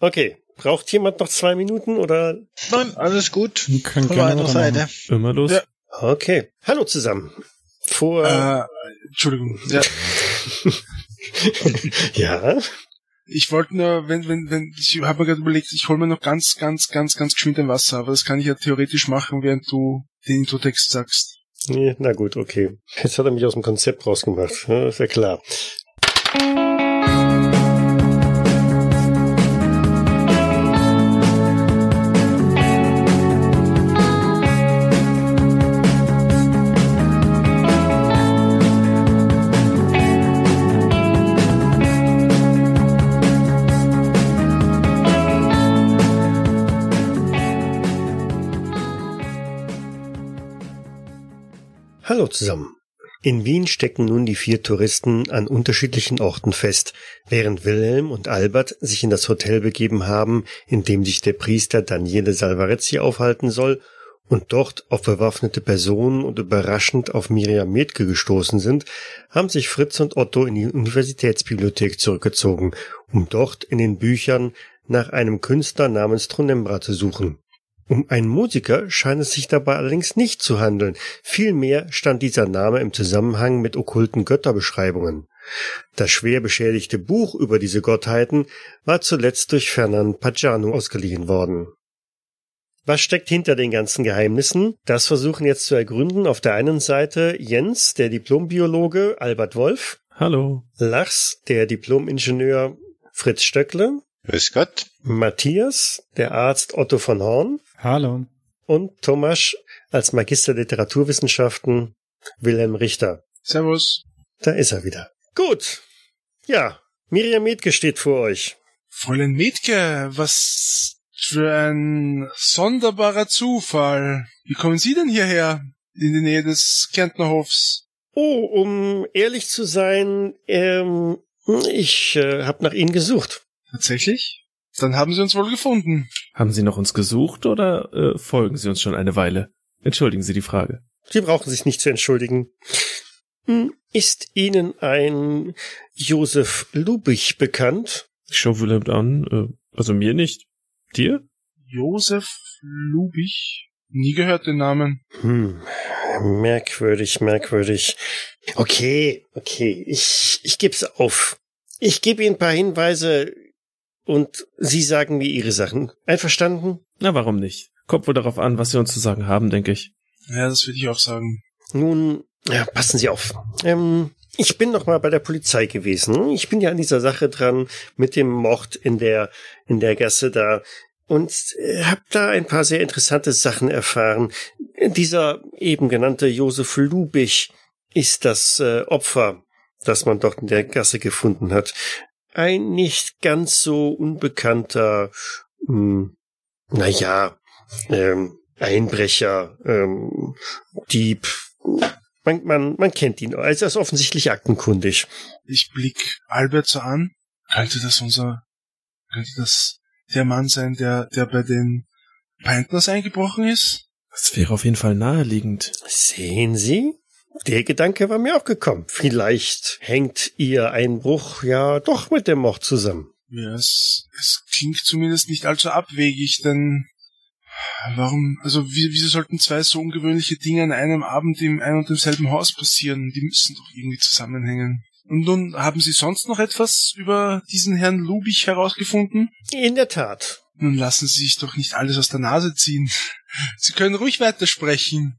Okay. Braucht jemand noch zwei Minuten oder? Nein, alles gut. Kann Von meiner Seite. Immer los. Ja. Okay. Hallo zusammen. Vor. Äh, Entschuldigung. Ja. ja. Ich wollte nur, wenn, wenn, wenn, ich habe mir gerade überlegt, ich hole mir noch ganz, ganz, ganz, ganz geschwind ein Wasser, aber das kann ich ja theoretisch machen, während du den Introtext sagst. Nee, na gut, okay. Jetzt hat er mich aus dem Konzept rausgemacht. Ja, ist ja klar. Hallo zusammen. In Wien stecken nun die vier Touristen an unterschiedlichen Orten fest, während Wilhelm und Albert sich in das Hotel begeben haben, in dem sich der Priester Daniele Salvarezzi aufhalten soll und dort auf bewaffnete Personen und überraschend auf Miriam Metke gestoßen sind, haben sich Fritz und Otto in die Universitätsbibliothek zurückgezogen, um dort in den Büchern nach einem Künstler namens Tronembra zu suchen. Um einen Musiker scheint es sich dabei allerdings nicht zu handeln, vielmehr stand dieser Name im Zusammenhang mit okkulten Götterbeschreibungen. Das schwer beschädigte Buch über diese Gottheiten war zuletzt durch Fernand Pagano ausgeliehen worden. Was steckt hinter den ganzen Geheimnissen? Das versuchen jetzt zu ergründen auf der einen Seite Jens, der Diplombiologe Albert Wolf. Hallo. Lachs, der Diplomingenieur Fritz Stöckle. Grüß Gott. Matthias, der Arzt Otto von Horn. Hallo. Und Thomas als Magister Literaturwissenschaften Wilhelm Richter. Servus. Da ist er wieder. Gut. Ja, Miriam Metke steht vor euch. Fräulein Metke, was für ein sonderbarer Zufall. Wie kommen Sie denn hierher? In die Nähe des Kärntnerhofs? Oh, um ehrlich zu sein, ähm, ich äh, habe nach Ihnen gesucht. Tatsächlich? Dann haben Sie uns wohl gefunden. Haben Sie noch uns gesucht oder äh, folgen Sie uns schon eine Weile? Entschuldigen Sie die Frage. Sie brauchen sich nicht zu entschuldigen. Hm, ist Ihnen ein Josef Lubich bekannt? Ich schaue Wilhelm an. Äh, also mir nicht. Dir? Josef Lubich? Nie gehört den Namen. Hm, merkwürdig, merkwürdig. Okay, okay, ich, ich geb's auf. Ich gebe Ihnen ein paar Hinweise und Sie sagen mir Ihre Sachen. Einverstanden? Na, warum nicht? Kommt wohl darauf an, was Sie uns zu sagen haben, denke ich. Ja, das würde ich auch sagen. Nun, ja, passen Sie auf. Ähm, ich bin noch mal bei der Polizei gewesen. Ich bin ja an dieser Sache dran mit dem Mord in der in der Gasse da und äh, habe da ein paar sehr interessante Sachen erfahren. Dieser eben genannte Josef Lubich ist das äh, Opfer, das man dort in der Gasse gefunden hat ein nicht ganz so unbekannter, hm, naja, ähm, Einbrecher, ähm, Dieb. Man, man, man kennt ihn. Er ist offensichtlich aktenkundig. Ich blick Albert so an. Könnte das unser, könnte das der Mann sein, der, der bei den Panthers eingebrochen ist? Das wäre auf jeden Fall naheliegend. Sehen Sie? Der Gedanke war mir auch gekommen. Vielleicht hängt Ihr Einbruch ja doch mit dem Mord zusammen. Ja, es, es klingt zumindest nicht allzu abwegig, denn warum, also wie, wieso sollten zwei so ungewöhnliche Dinge an einem Abend im ein und demselben Haus passieren? Die müssen doch irgendwie zusammenhängen. Und nun, haben Sie sonst noch etwas über diesen Herrn Lubich herausgefunden? In der Tat. Nun lassen Sie sich doch nicht alles aus der Nase ziehen. Sie können ruhig weitersprechen.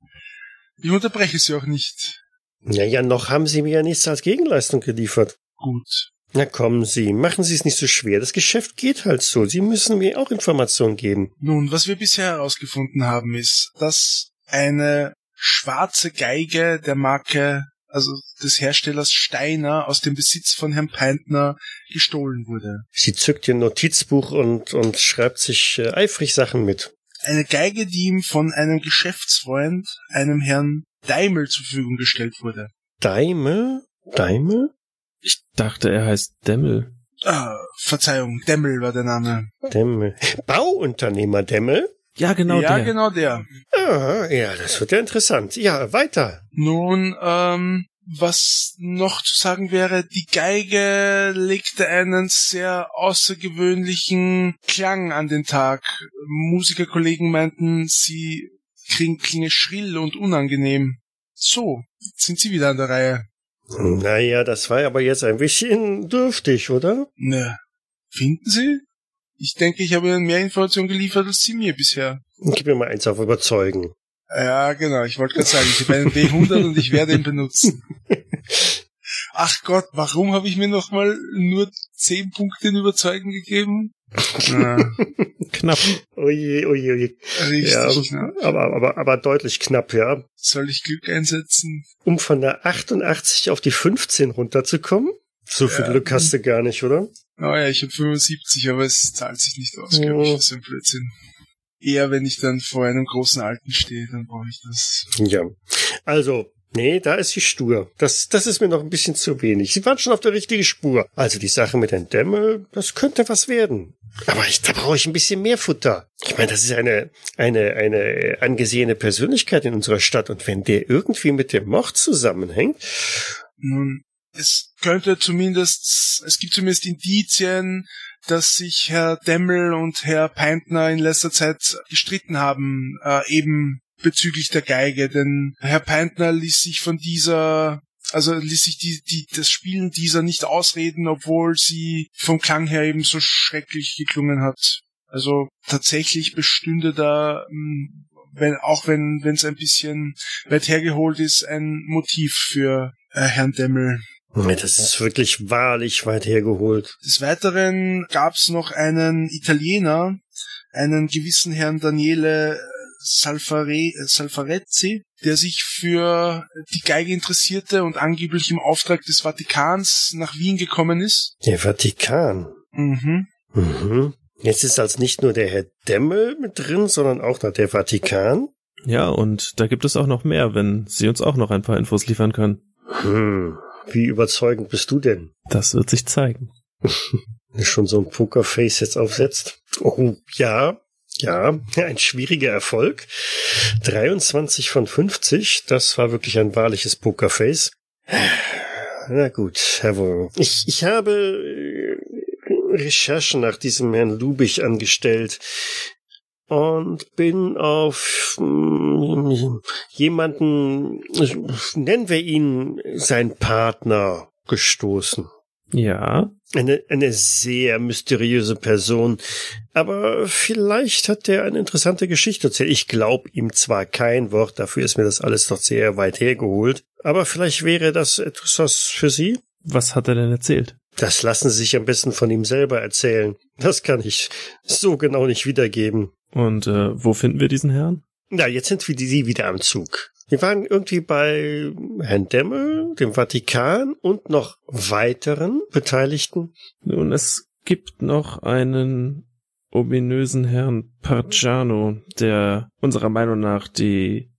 Ich unterbreche Sie auch nicht. Naja, noch haben Sie mir ja nichts als Gegenleistung geliefert. Gut. Na kommen Sie, machen Sie es nicht so schwer. Das Geschäft geht halt so. Sie müssen mir auch Informationen geben. Nun, was wir bisher herausgefunden haben, ist, dass eine schwarze Geige der Marke, also des Herstellers Steiner, aus dem Besitz von Herrn Peintner gestohlen wurde. Sie zückt ihr Notizbuch und, und schreibt sich äh, eifrig Sachen mit eine Geige, die ihm von einem Geschäftsfreund, einem Herrn Daimel zur Verfügung gestellt wurde. Daimel? Daimel? Ich dachte, er heißt Demmel. Ah, Verzeihung, Demmel war der Name. Demmel. Bauunternehmer Demmel? Ja, genau ja, der. Ja, genau der. Ah, ja, das wird ja interessant. Ja, weiter. Nun, ähm, was noch zu sagen wäre, die Geige legte einen sehr außergewöhnlichen Klang an den Tag. Musikerkollegen meinten, sie klinge, schrill und unangenehm. So, sind sie wieder an der Reihe. Naja, das war aber jetzt ein bisschen dürftig, oder? Ne, finden Sie? Ich denke, ich habe Ihnen mehr Informationen geliefert als Sie mir bisher. Gib mir mal eins auf überzeugen. Ja, genau. Ich wollte gerade sagen, ich habe einen W100 und ich werde ihn benutzen. Ach Gott, warum habe ich mir nochmal nur 10 Punkte in Überzeugen gegeben? Ja, Knapp. Oje, oje, oje. richtig Ja, knapp. aber, aber, aber deutlich knapp, ja. Soll ich Glück einsetzen? Um von der 88 auf die 15 runterzukommen? So viel Ja. Glück hast du gar nicht, oder? Naja, ich habe 75, aber es zahlt sich nicht aus, glaube ich. Das ist ein Blödsinn. Eher, wenn ich dann vor einem großen Alten stehe, dann brauche ich das. Ja. Also, nee, da ist sie stur. Das, das ist mir noch ein bisschen zu wenig. Sie waren schon auf der richtigen Spur. Also die Sache mit den Dämme, das könnte was werden. Aber ich, da brauche ich ein bisschen mehr Futter. Ich meine, das ist eine, eine, eine angesehene Persönlichkeit in unserer Stadt. Und wenn der irgendwie mit dem Mord zusammenhängt, Nun, es könnte zumindest, es gibt zumindest Indizien, dass sich Herr Demmel und Herr Peintner in letzter Zeit gestritten haben, äh, eben bezüglich der Geige, denn Herr Peintner ließ sich von dieser also ließ sich die, die, das Spielen dieser nicht ausreden, obwohl sie vom Klang her eben so schrecklich geklungen hat. Also tatsächlich bestünde da, mh, wenn, auch wenn wenn es ein bisschen weit hergeholt ist, ein Motiv für äh, Herrn Demmel. Das ist wirklich wahrlich weit hergeholt. Des Weiteren gab's noch einen Italiener, einen gewissen Herrn Daniele Salfare, äh, Salfarezzi, der sich für die Geige interessierte und angeblich im Auftrag des Vatikans nach Wien gekommen ist. Der Vatikan. Mhm. Mhm. Jetzt ist als nicht nur der Herr Demmel mit drin, sondern auch noch der Vatikan. Ja, und da gibt es auch noch mehr, wenn Sie uns auch noch ein paar Infos liefern können. Hm. Wie überzeugend bist du denn? Das wird sich zeigen. Wenn du schon so ein Pokerface jetzt aufsetzt. Oh, ja. Ja, ein schwieriger Erfolg. 23 von 50, das war wirklich ein wahrliches Pokerface. Na gut, Herr Wohl. Ich, ich habe äh, Recherchen nach diesem Herrn Lubich angestellt und bin auf mm, jemanden, nennen wir ihn sein Partner, gestoßen. Ja, Eine, eine sehr mysteriöse Person. Aber vielleicht hat er eine interessante Geschichte erzählt. Ich glaube ihm zwar kein Wort, dafür ist mir das alles doch sehr weit hergeholt. Aber vielleicht wäre das etwas für Sie? was hat er denn erzählt? Das lassen Sie sich am besten von ihm selber erzählen. Das kann ich so genau nicht wiedergeben. Und äh, wo finden wir diesen Herrn? Na, jetzt sind wir die Sie wieder am Zug. Wir waren irgendwie bei Herrn Demmel, dem Vatikan und noch weiteren Beteiligten. Nun, es gibt noch einen ominösen Herrn Parciano, der unserer Meinung nach die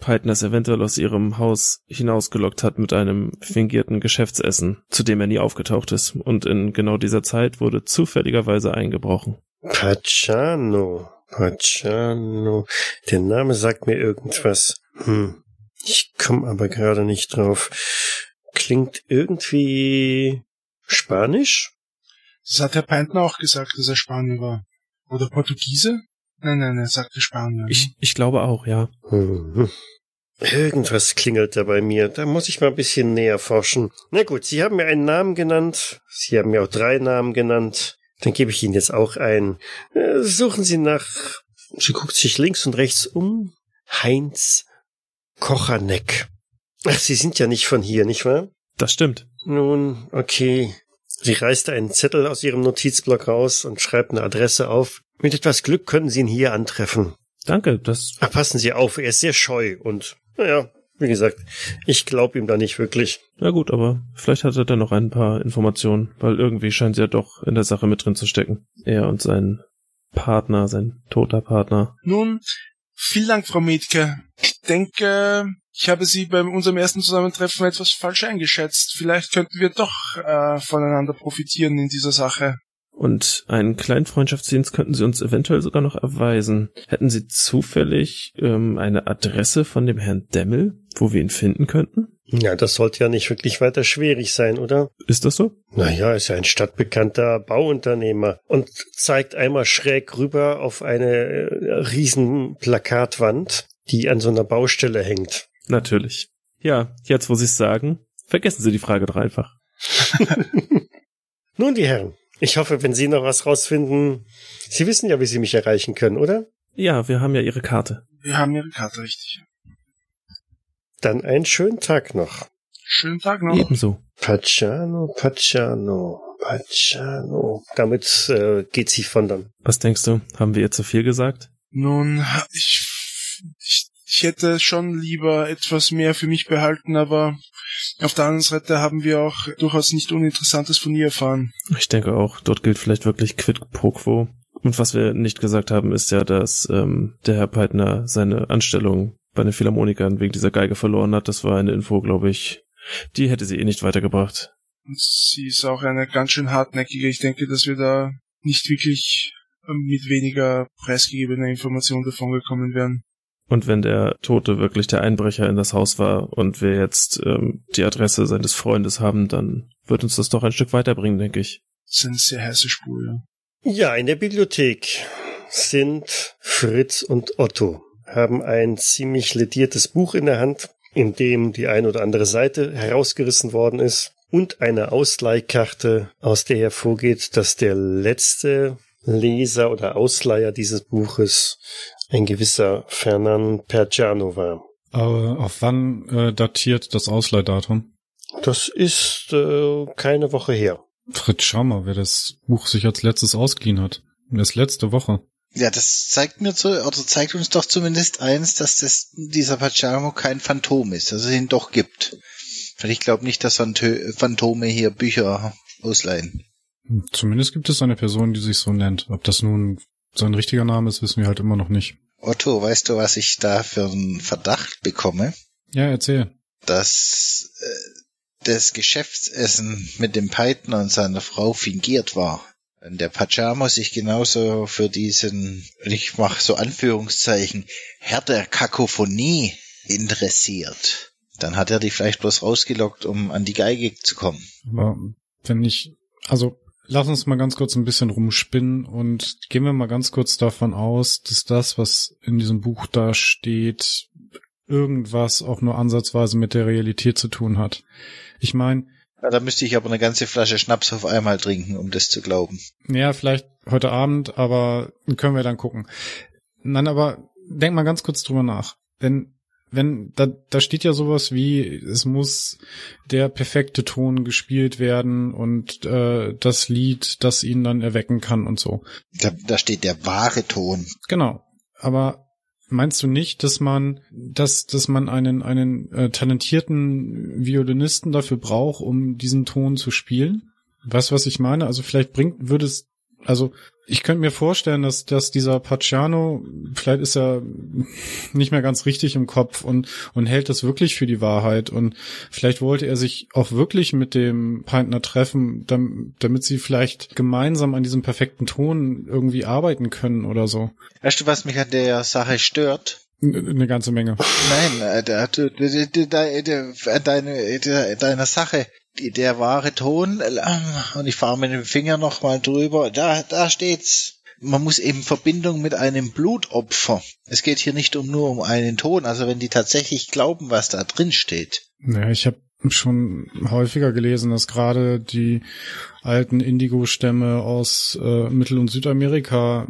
Peitners eventuell aus ihrem Haus hinausgelockt hat mit einem fingierten Geschäftsessen, zu dem er nie aufgetaucht ist. Und in genau dieser Zeit wurde zufälligerweise eingebrochen. Pacciano. Pacciano. Der Name sagt mir irgendwas. Hm. Ich komme aber gerade nicht drauf. Klingt irgendwie Spanisch? Das hat Herr Peintner auch gesagt, dass er Spanier war. Oder Portugiese? Nein, nein, er sagte Spanier. ne? Ich, ich glaube auch, ja. Hm. Irgendwas klingelt da bei mir. Da muss ich mal ein bisschen näher forschen. Na gut, Sie haben mir einen Namen genannt. Sie haben mir auch drei Namen genannt. Dann gebe ich Ihnen jetzt auch einen. Äh, Suchen Sie nach. Sie guckt sich links und rechts um. Heinz Kochaneck. Ach, Sie sind ja nicht von hier, nicht wahr? Das stimmt. Nun, okay. Sie reißt einen Zettel aus ihrem Notizblock raus und schreibt eine Adresse auf. Mit etwas Glück können Sie ihn hier antreffen. Danke, das Ach, passen Sie auf, er ist sehr scheu und, naja, wie gesagt, ich glaube ihm da nicht wirklich. Ja gut, aber vielleicht hat er dann noch ein paar Informationen, weil irgendwie scheint sie ja doch in der Sache mit drin zu stecken. Er und sein Partner, sein toter Partner. Nun, vielen Dank, Frau Metke. Ich denke, ich habe Sie bei unserem ersten Zusammentreffen etwas falsch eingeschätzt. Vielleicht könnten wir doch äh, voneinander profitieren in dieser Sache. Und einen kleinen Freundschaftsdienst könnten Sie uns eventuell sogar noch erweisen. Hätten Sie zufällig ähm, eine Adresse von dem Herrn Demmel, wo wir ihn finden könnten? Ja, das sollte ja nicht wirklich weiter schwierig sein, oder? Ist das so? Naja, ist ja ein stadtbekannter Bauunternehmer und zeigt einmal schräg rüber auf eine äh, riesen Plakatwand, die an so einer Baustelle hängt. Natürlich. Ja, jetzt wo Sie es sagen, vergessen Sie die Frage doch einfach. Nun, die Herren, ich hoffe, wenn Sie noch was rausfinden, Sie wissen ja, wie Sie mich erreichen können, oder? Ja, wir haben ja Ihre Karte. Wir haben Ihre Karte, richtig. Dann einen schönen Tag noch. Schönen Tag noch. Ebenso. Pacciano, Pacciano, Pacciano. Damit äh, geht sie von dann. Was denkst du? Haben wir ihr zu viel gesagt? Nun, ich, ich, ich hätte schon lieber etwas mehr für mich behalten, aber auf der anderen Seite haben wir auch durchaus nicht Uninteressantes von ihr erfahren. Ich denke auch, dort gilt vielleicht wirklich quid pro quo. Und was wir nicht gesagt haben, ist ja, dass ähm, der Herr Peitner seine Anstellung bei den Philharmonikern wegen dieser Geige verloren hat. Das war eine Info, glaube ich, die hätte sie eh nicht weitergebracht. Und sie ist auch eine ganz schön hartnäckige. Ich denke, dass wir da nicht wirklich ähm, mit weniger preisgegebener Information davongekommen wären. Und wenn der Tote wirklich der Einbrecher in das Haus war und wir jetzt ähm, die Adresse seines Freundes haben, dann wird uns das doch ein Stück weiterbringen, denke ich. Eine sehr heiße Spur, ja. Ja, in der Bibliothek sind Fritz und Otto, haben ein ziemlich lediertes Buch in der Hand, in dem die ein oder andere Seite herausgerissen worden ist und eine Ausleihkarte, aus der hervorgeht, dass der letzte Leser oder Ausleiher dieses Buches ein gewisser Fernan Pergiano war. Aber auf wann äh, datiert das Ausleihdatum? Das ist äh, keine Woche her. Fritz, schau mal, wer das Buch sich als letztes ausgeliehen hat. Das letzte Woche. Ja, das zeigt mir zu, oder zeigt uns doch zumindest eins, dass das, dieser Pacciamo kein Phantom ist, dass es ihn doch gibt. Weil ich glaube nicht, dass Phantome hier Bücher ausleihen. Zumindest gibt es eine Person, die sich so nennt. Ob das nun sein richtiger Name ist, wissen wir halt immer noch nicht. Otto, weißt du, was ich da für einen Verdacht bekomme? Ja, erzähl. Dass äh, das Geschäftsessen mit dem Peitner und seiner Frau fingiert war. Und der Pajama sich genauso für diesen, ich mach so Anführungszeichen, Herr der Kakophonie interessiert. Dann hat er dich vielleicht bloß rausgelockt, um an die Geige zu kommen. Aber wenn ich, also lass uns mal ganz kurz ein bisschen rumspinnen und gehen wir mal ganz kurz davon aus, dass das, was in diesem Buch da steht, irgendwas auch nur ansatzweise mit der Realität zu tun hat. Ich meine, ja, da müsste ich aber eine ganze Flasche Schnaps auf einmal trinken, um das zu glauben. Ja, vielleicht heute Abend, aber können wir dann gucken. Nein, aber denk mal ganz kurz drüber nach. Wenn, wenn, da, da steht ja sowas wie, es muss der perfekte Ton gespielt werden und äh, das Lied, das ihn dann erwecken kann und so. Da, da steht der wahre Ton. Genau. Aber Meinst du nicht, dass man, dass, dass man einen, einen äh, talentierten Violinisten dafür braucht, um diesen Ton zu spielen? Weißt du, was ich meine? Also vielleicht bringt, würde es, also ich könnte mir vorstellen, dass, dass dieser Pacciano, vielleicht ist er nicht mehr ganz richtig im Kopf und, und hält das wirklich für die Wahrheit und vielleicht wollte er sich auch wirklich mit dem Peintner treffen, damit, damit sie vielleicht gemeinsam an diesem perfekten Ton irgendwie arbeiten können oder so. Weißt du, was mich an der Sache stört? Eine ganze Menge. Nein, deine, deine Sache der wahre Ton äh, und ich fahre mit dem Finger nochmal drüber. Da, da steht's. Man muss eben Verbindung mit einem Blutopfer. Es geht hier nicht um nur um einen Ton. Also wenn die tatsächlich glauben, was da drin steht. Ja, ich habe schon häufiger gelesen, dass gerade die alten Indigo-Stämme aus äh, Mittel- und Südamerika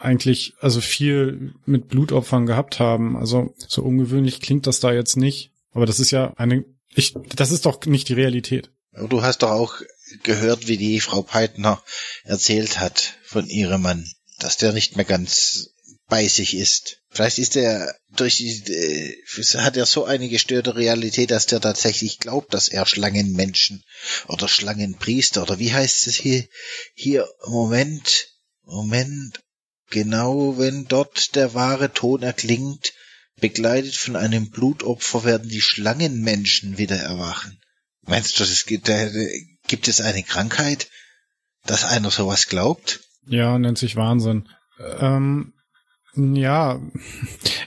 eigentlich also viel mit Blutopfern gehabt haben. Also so ungewöhnlich klingt das da jetzt nicht. Aber das ist ja eine ich, das ist doch nicht die Realität. Du hast doch auch gehört, wie die Frau Peitner erzählt hat von ihrem Mann, dass der nicht mehr ganz bei sich ist. Vielleicht ist er durch die, äh, hat er so eine gestörte Realität, dass der tatsächlich glaubt, dass er Schlangenmenschen oder Schlangenpriester oder wie heißt es hier, hier, Moment, Moment, genau wenn dort der wahre Ton erklingt, Begleitet von einem Blutopfer werden die Schlangenmenschen wieder erwachen. Meinst du, es gibt, gibt es eine Krankheit, dass einer sowas glaubt? Ja, nennt sich Wahnsinn. Ähm, Ja,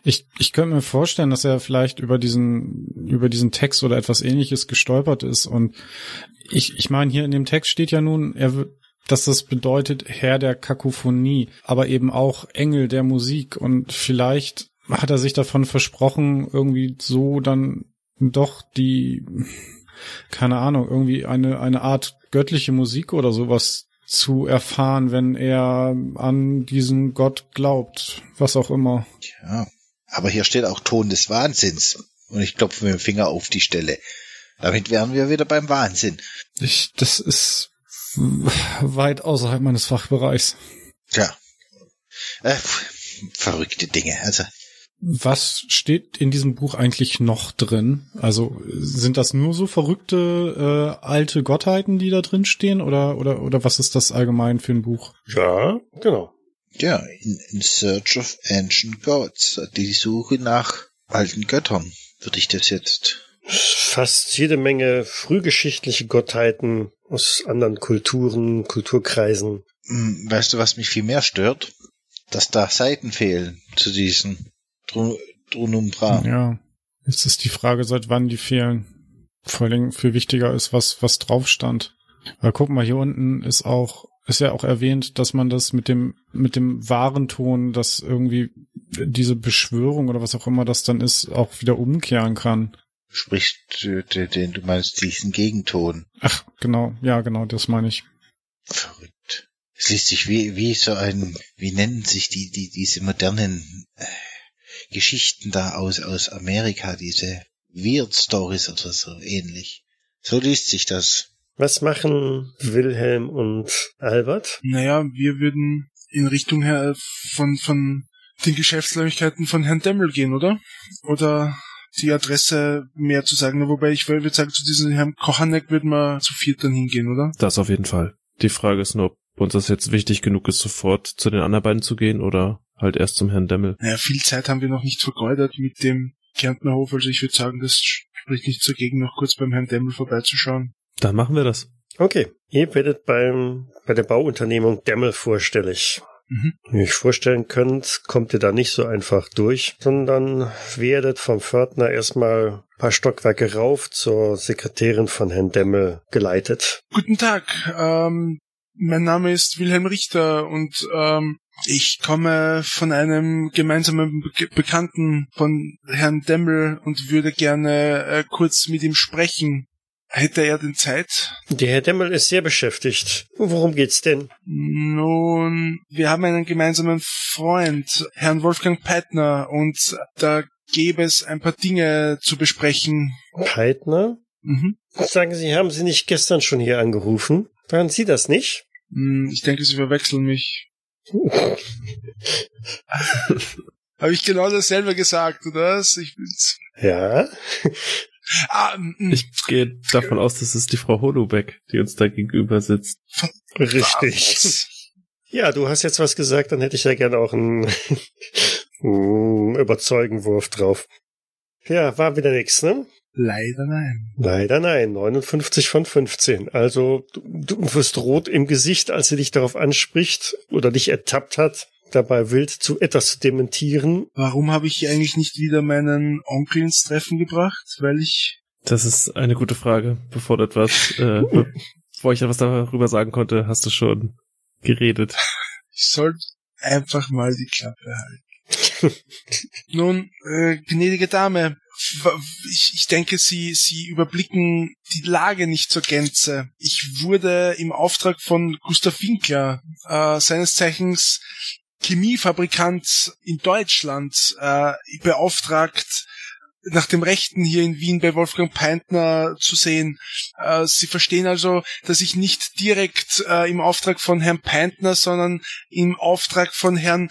ich, ich könnte mir vorstellen, dass er vielleicht über diesen, über diesen Text oder etwas ähnliches gestolpert ist. Und ich, ich meine, hier in dem Text steht ja nun, er, dass das bedeutet Herr der Kakophonie, aber eben auch Engel der Musik. Und vielleicht hat er sich davon versprochen, irgendwie so dann doch die, keine Ahnung, irgendwie eine, eine Art göttliche Musik oder sowas zu erfahren, wenn er an diesen Gott glaubt, was auch immer. Ja, aber hier steht auch Ton des Wahnsinns. Und ich klopfe mit dem Finger auf die Stelle. Damit wären wir wieder beim Wahnsinn. Ich, das ist weit außerhalb meines Fachbereichs. Tja. Äh, verrückte Dinge. Also was steht in diesem Buch eigentlich noch drin? Also sind das nur so verrückte äh, alte Gottheiten, die da drin stehen, oder oder oder was ist das allgemein für ein Buch? Ja, genau. Ja, in, in Search of Ancient Gods, die Suche nach alten Göttern, würde ich das jetzt. Fast jede Menge frühgeschichtliche Gottheiten aus anderen Kulturen, Kulturkreisen. Hm, weißt du, was mich viel mehr stört? Dass da Seiten fehlen zu diesen Drunumbra. Ja. Jetzt ist die Frage, seit wann die fehlen. Vor allem viel wichtiger ist, was, was drauf stand. Weil guck mal, hier unten ist auch, ist ja auch erwähnt, dass man das mit dem, mit dem wahren Ton, dass irgendwie diese Beschwörung oder was auch immer das dann ist, auch wieder umkehren kann. Sprich, den, du meinst diesen Gegenton. Ach, genau, ja, genau, das meine ich. Verrückt. Es liest sich wie, wie so ein, wie nennen sich die, die, diese modernen, äh, Geschichten da aus, aus Amerika, diese Weird Stories oder so ähnlich. So liest sich das. Was machen Wilhelm und Albert? Naja, wir würden in Richtung her von, von den Geschäftsräumlichkeiten von Herrn Demmel gehen, oder? Oder die Adresse mehr zu sagen. Wobei ich würde sagen, zu diesem Herrn Kochanek würden wir zu viert dann hingehen, oder? Das auf jeden Fall. Die Frage ist nur, ob uns das jetzt wichtig genug ist, sofort zu den anderen beiden zu gehen oder halt erst zum Herrn Demmel. Naja, viel Zeit haben wir noch nicht vergeudert mit dem Kärntnerhof, also ich würde sagen, das spricht nicht dagegen, noch kurz beim Herrn Demmel vorbeizuschauen. Dann machen wir das. Okay, ihr werdet beim, bei der Bauunternehmung Demmel vorstellig. Mhm. Wie ihr euch vorstellen könnt, kommt ihr da nicht so einfach durch, sondern werdet vom Pförtner erstmal ein paar Stockwerke rauf zur Sekretärin von Herrn Demmel geleitet. Guten Tag, ähm, mein Name ist Wilhelm Richter und ähm, ich komme von einem gemeinsamen Be Bekannten von Herrn Demmel und würde gerne äh, kurz mit ihm sprechen. Hätte er denn Zeit? Der Herr Demmel ist sehr beschäftigt. Worum geht's denn? Nun, wir haben einen gemeinsamen Freund, Herrn Wolfgang Peitner, und da gäbe es ein paar Dinge zu besprechen. Peitner? Mhm. Sagen Sie, haben Sie nicht gestern schon hier angerufen? Waren Sie das nicht? Hm, ich denke, Sie verwechseln mich. Habe ich genau dasselbe gesagt, oder? Ich bin's. Ja. Ah, mm, mm. ich gehe davon aus, dass es die Frau Holobeck, die uns da gegenüber sitzt. Richtig. Ja, du hast jetzt was gesagt, dann hätte ich ja gerne auch einen Überzeugenwurf drauf. Ja, war wieder nix, ne? Leider nein. Leider nein. 59 von 15. Also du, du wirst rot im Gesicht, als sie dich darauf anspricht oder dich ertappt hat, dabei wild zu etwas zu dementieren. Warum habe ich eigentlich nicht wieder meinen Onkel ins Treffen gebracht? Weil ich. Das ist eine gute Frage. Bevor du etwas, äh, bevor ich etwas darüber sagen konnte, hast du schon geredet. Ich sollte einfach mal die Klappe halten. Nun, äh, gnädige Dame, ich, ich denke, Sie, Sie überblicken die Lage nicht zur Gänze. Ich wurde im Auftrag von Gustav Winkler, äh, seines Zeichens Chemiefabrikant in Deutschland, äh, beauftragt, nach dem Rechten hier in Wien bei Wolfgang Peintner zu sehen. Äh, Sie verstehen also, dass ich nicht direkt äh, im Auftrag von Herrn Peintner, sondern im Auftrag von Herrn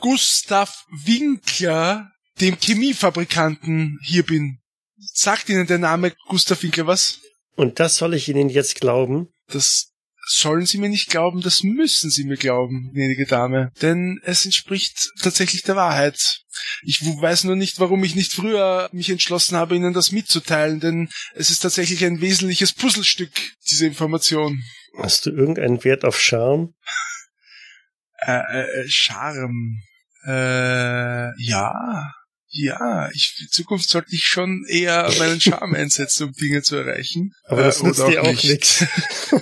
Gustav Winkler dem Chemiefabrikanten hier bin. Sagt Ihnen der Name Gustav Winkler was? Und das soll ich Ihnen jetzt glauben? Das sollen Sie mir nicht glauben, das müssen Sie mir glauben, gnädige Dame. Denn es entspricht tatsächlich der Wahrheit. Ich weiß nur nicht, warum ich nicht früher mich entschlossen habe, Ihnen das mitzuteilen, denn es ist tatsächlich ein wesentliches Puzzlestück, diese Information. Hast du irgendeinen Wert auf Charme? äh, äh, Charme. Äh, ja. Ja, ich, in Zukunft sollte ich schon eher meinen Charme einsetzen, um Dinge zu erreichen. Aber das Äh, nützt dir auch nicht. nichts.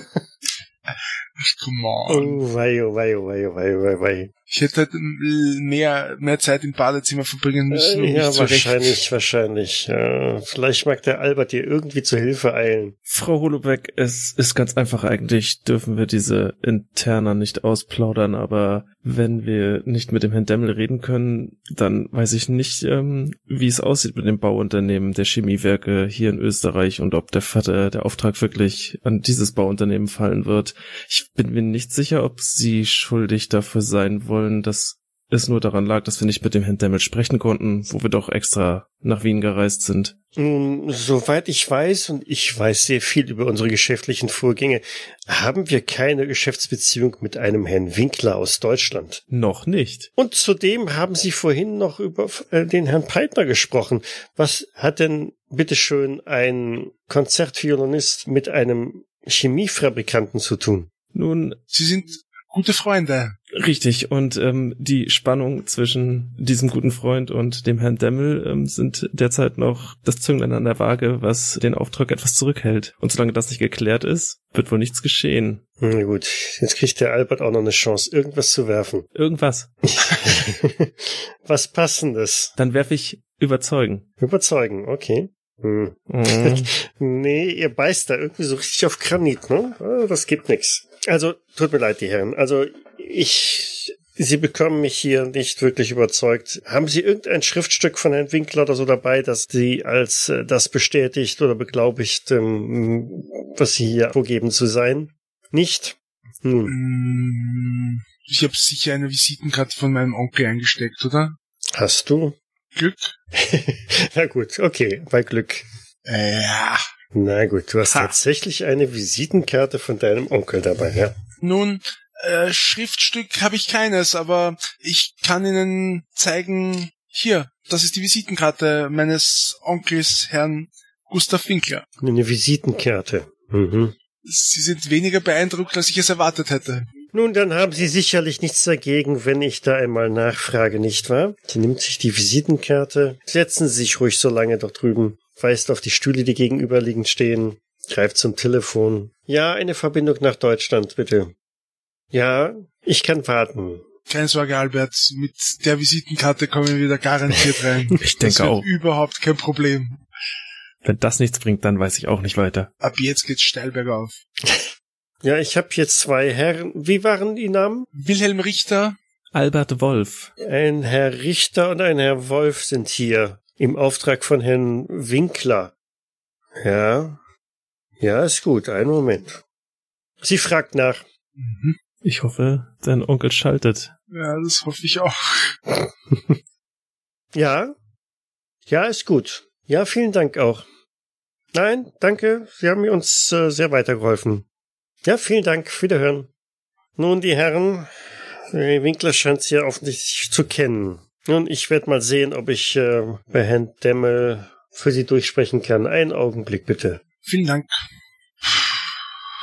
Ach, come on. Oh, wei, oh, wei, oh, wei, oh, wei, oh, wei, wei. Ich hätte halt mehr, mehr Zeit im Badezimmer verbringen müssen. um Äh, ja, wahrscheinlich, wahrscheinlich. Ja, vielleicht mag der Albert dir irgendwie zu Hilfe eilen. Frau Holobeck, es ist ganz einfach eigentlich, dürfen wir diese Interna nicht ausplaudern, aber wenn wir nicht mit dem Herrn Demmel reden können, dann weiß ich nicht, ähm, wie es aussieht mit dem Bauunternehmen der Chemiewerke hier in Österreich und ob der Vater, der Auftrag wirklich an dieses Bauunternehmen fallen wird. Ich bin mir nicht sicher, ob Sie schuldig dafür sein wollen, dass es nur daran lag, dass wir nicht mit dem Herrn Demmel sprechen konnten, wo wir doch extra nach Wien gereist sind. Nun, soweit ich weiß, und ich weiß sehr viel über unsere geschäftlichen Vorgänge, haben wir keine Geschäftsbeziehung mit einem Herrn Winkler aus Deutschland. Noch nicht. Und zudem haben Sie vorhin noch über äh, den Herrn Peitner gesprochen. Was hat denn bitteschön ein Konzertviolinist mit einem Chemiefabrikanten zu tun? Nun, Sie sind gute Freunde. Richtig, und ähm, die Spannung zwischen diesem guten Freund und dem Herrn Demmel ähm, sind derzeit noch das Zünglein an der Waage, was den Auftrag etwas zurückhält. Und solange das nicht geklärt ist, wird wohl nichts geschehen. Na gut, jetzt kriegt der Albert auch noch eine Chance, irgendwas zu werfen. Irgendwas. Was passendes. Dann werfe ich überzeugen. Überzeugen, okay. Hm. Mhm. Nee, ihr beißt da irgendwie so richtig auf Granit, ne? Ah, Das gibt nix. Also, tut mir leid, die Herren. Also, ich, Sie bekommen mich hier nicht wirklich überzeugt. Haben Sie irgendein Schriftstück von Herrn Winkler oder so dabei, das Sie als äh, das bestätigt oder beglaubigt, ähm, was Sie hier vorgeben zu sein? Nicht? Mm, Ich habe sicher eine Visitenkarte von meinem Onkel eingesteckt, oder? hast du? Glück? Na gut, okay, bei Glück. Ja. Na gut, du hast Ha. tatsächlich eine Visitenkarte von deinem Onkel dabei, ja? Nun, äh, Schriftstück habe ich keines, aber ich kann Ihnen zeigen, hier, das ist die Visitenkarte meines Onkels, Herrn Gustav Winkler. Eine Visitenkarte. Mhm. Sie sind weniger beeindruckt, als ich es erwartet hätte. Nun, dann haben Sie sicherlich nichts dagegen, wenn ich da einmal nachfrage, nicht wahr? Sie nimmt sich die Visitenkarte. Setzen Sie sich ruhig so lange dort drüben. Weist auf die Stühle, die gegenüberliegend stehen. Greift zum Telefon. Ja, eine Verbindung nach Deutschland, bitte. Ja, ich kann warten. Keine Sorge, Albert, mit der Visitenkarte kommen wir wieder garantiert rein. Ich das denke wird auch. überhaupt kein Problem. Wenn das nichts bringt, dann weiß ich auch nicht weiter. Ab jetzt geht's steil bergauf. Ja, ich habe hier zwei Herren. Wie waren die Namen? Wilhelm Richter, Albert Wolf. Ein Herr Richter und ein Herr Wolf sind hier im Auftrag von Herrn Winkler. Ja, ja, ist gut. Einen Moment. Sie fragt nach. mhm. Ich hoffe, dein Onkel schaltet. ja, das hoffe ich auch. Ja, ja, ist gut. Ja, vielen Dank auch. Nein, danke. Sie haben mir uns äh, sehr weitergeholfen. Ja, vielen Dank. Wiederhören. Nun, die Herren, Herr Winkler scheint Sie ja offensichtlich zu kennen. Nun, ich werde mal sehen, ob ich äh, bei Herrn Demmel für Sie durchsprechen kann. Einen Augenblick bitte. Vielen Dank.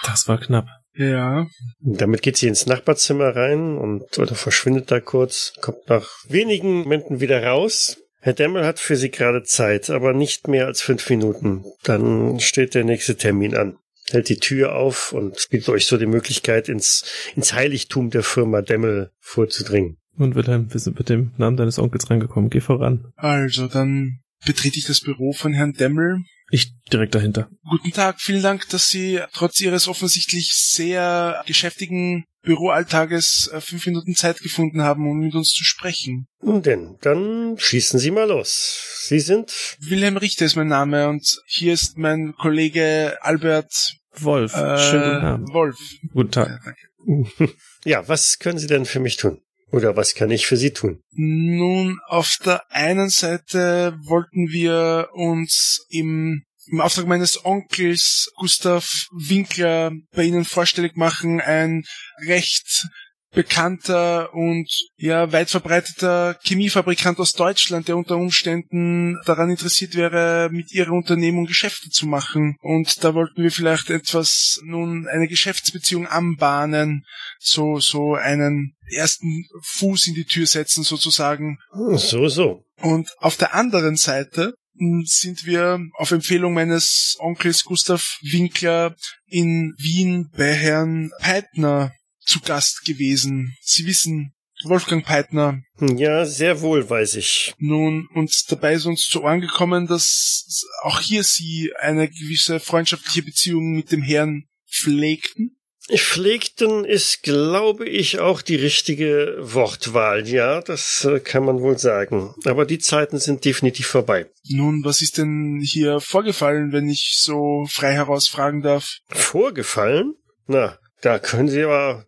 Das war knapp. Ja, Damit geht sie ins Nachbarzimmer rein und oder verschwindet da kurz, kommt nach wenigen Momenten wieder raus. Herr Demmel hat für Sie gerade Zeit, aber nicht mehr als fünf Minuten. Dann steht der nächste Termin an. Hält die Tür auf und bietet euch so die Möglichkeit, ins, ins Heiligtum der Firma Demmel vorzudringen. Nun, Wilhelm, wir sind mit dem Namen deines Onkels reingekommen. Geh voran. also dann betrete ich das Büro von Herrn Demmel. Ich direkt dahinter. Guten Tag, vielen Dank, dass Sie trotz Ihres offensichtlich sehr geschäftigen Büroalltages äh, fünf Minuten Zeit gefunden haben, um mit uns zu sprechen. Nun denn, dann schießen Sie mal los. Sie sind? Wilhelm Richter ist mein Name und hier ist mein Kollege Albert Wolf. äh, Schönen guten Abend. Wolf. Guten Ja, Tag. danke. Ja, was können Sie denn für mich tun? Oder was kann ich für Sie tun? Nun, auf der einen Seite wollten wir uns im, im Auftrag meines Onkels Gustav Winkler bei Ihnen vorstellig machen, ein recht bekannter und ja weit verbreiteter Chemiefabrikant aus Deutschland, der unter Umständen daran interessiert wäre, mit ihrer Unternehmung Geschäfte zu machen. Und da wollten wir vielleicht etwas nun eine Geschäftsbeziehung anbahnen, so so einen ersten Fuß in die Tür setzen sozusagen. So, so. Und auf der anderen Seite mh, sind wir auf Empfehlung meines Onkels Gustav Winkler in Wien bei Herrn Peitner zu Gast gewesen. Sie wissen, Wolfgang Peitner. Ja, sehr wohl, weiß ich. Nun, und dabei ist uns zu Ohren gekommen, dass auch hier Sie eine gewisse freundschaftliche Beziehung mit dem Herrn pflegten. Pflegten ist, glaube ich, auch die richtige Wortwahl. Ja, das äh, kann man wohl sagen. Aber die Zeiten sind definitiv vorbei. Nun, was ist denn hier vorgefallen, wenn ich so frei heraus fragen darf? Vorgefallen? Na, da können Sie aber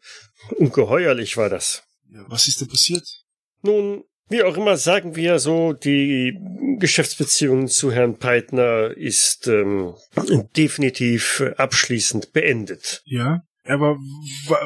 ungeheuerlich war das. Ja, was ist denn passiert? Nun, wie auch immer, sagen wir so, die Geschäftsbeziehung zu Herrn Peitner ist ähm, definitiv abschließend beendet. Ja, aber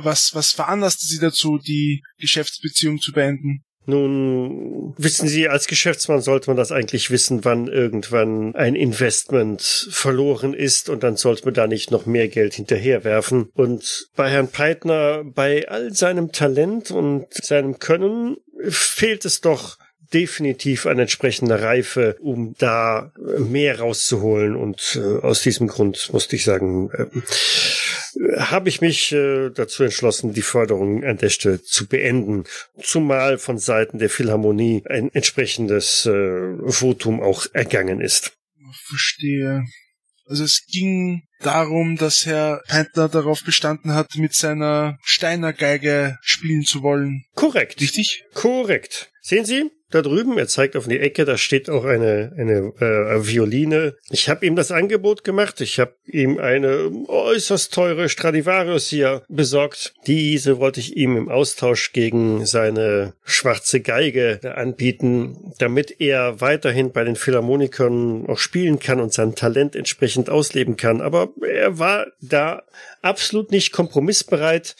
was, was veranlasste Sie dazu, die Geschäftsbeziehung zu beenden? Nun, wissen Sie, als Geschäftsmann sollte man das eigentlich wissen, wann irgendwann ein Investment verloren ist und dann sollte man da nicht noch mehr Geld hinterherwerfen. Und bei Herrn Peitner, bei all seinem Talent und seinem Können, fehlt es doch definitiv an entsprechender Reife, um da mehr rauszuholen. Und äh, aus diesem Grund musste ich sagen, äh, habe ich mich äh, dazu entschlossen, die Förderung an der Stelle zu beenden, zumal von Seiten der Philharmonie ein entsprechendes äh, Votum auch ergangen ist. Verstehe. Also es ging darum, dass Herr Peintner darauf bestanden hat, mit seiner Steiner Geige spielen zu wollen. Korrekt. Richtig? Korrekt. Sehen Sie, da drüben, er zeigt auf die Ecke, da steht auch eine, eine äh, Violine. Ich habe ihm das Angebot gemacht. Ich habe ihm eine äußerst teure Stradivarius hier besorgt. Diese wollte ich ihm im Austausch gegen seine schwarze Geige anbieten, damit er weiterhin bei den Philharmonikern auch spielen kann und sein Talent entsprechend ausleben kann. Aber er war da absolut nicht kompromissbereit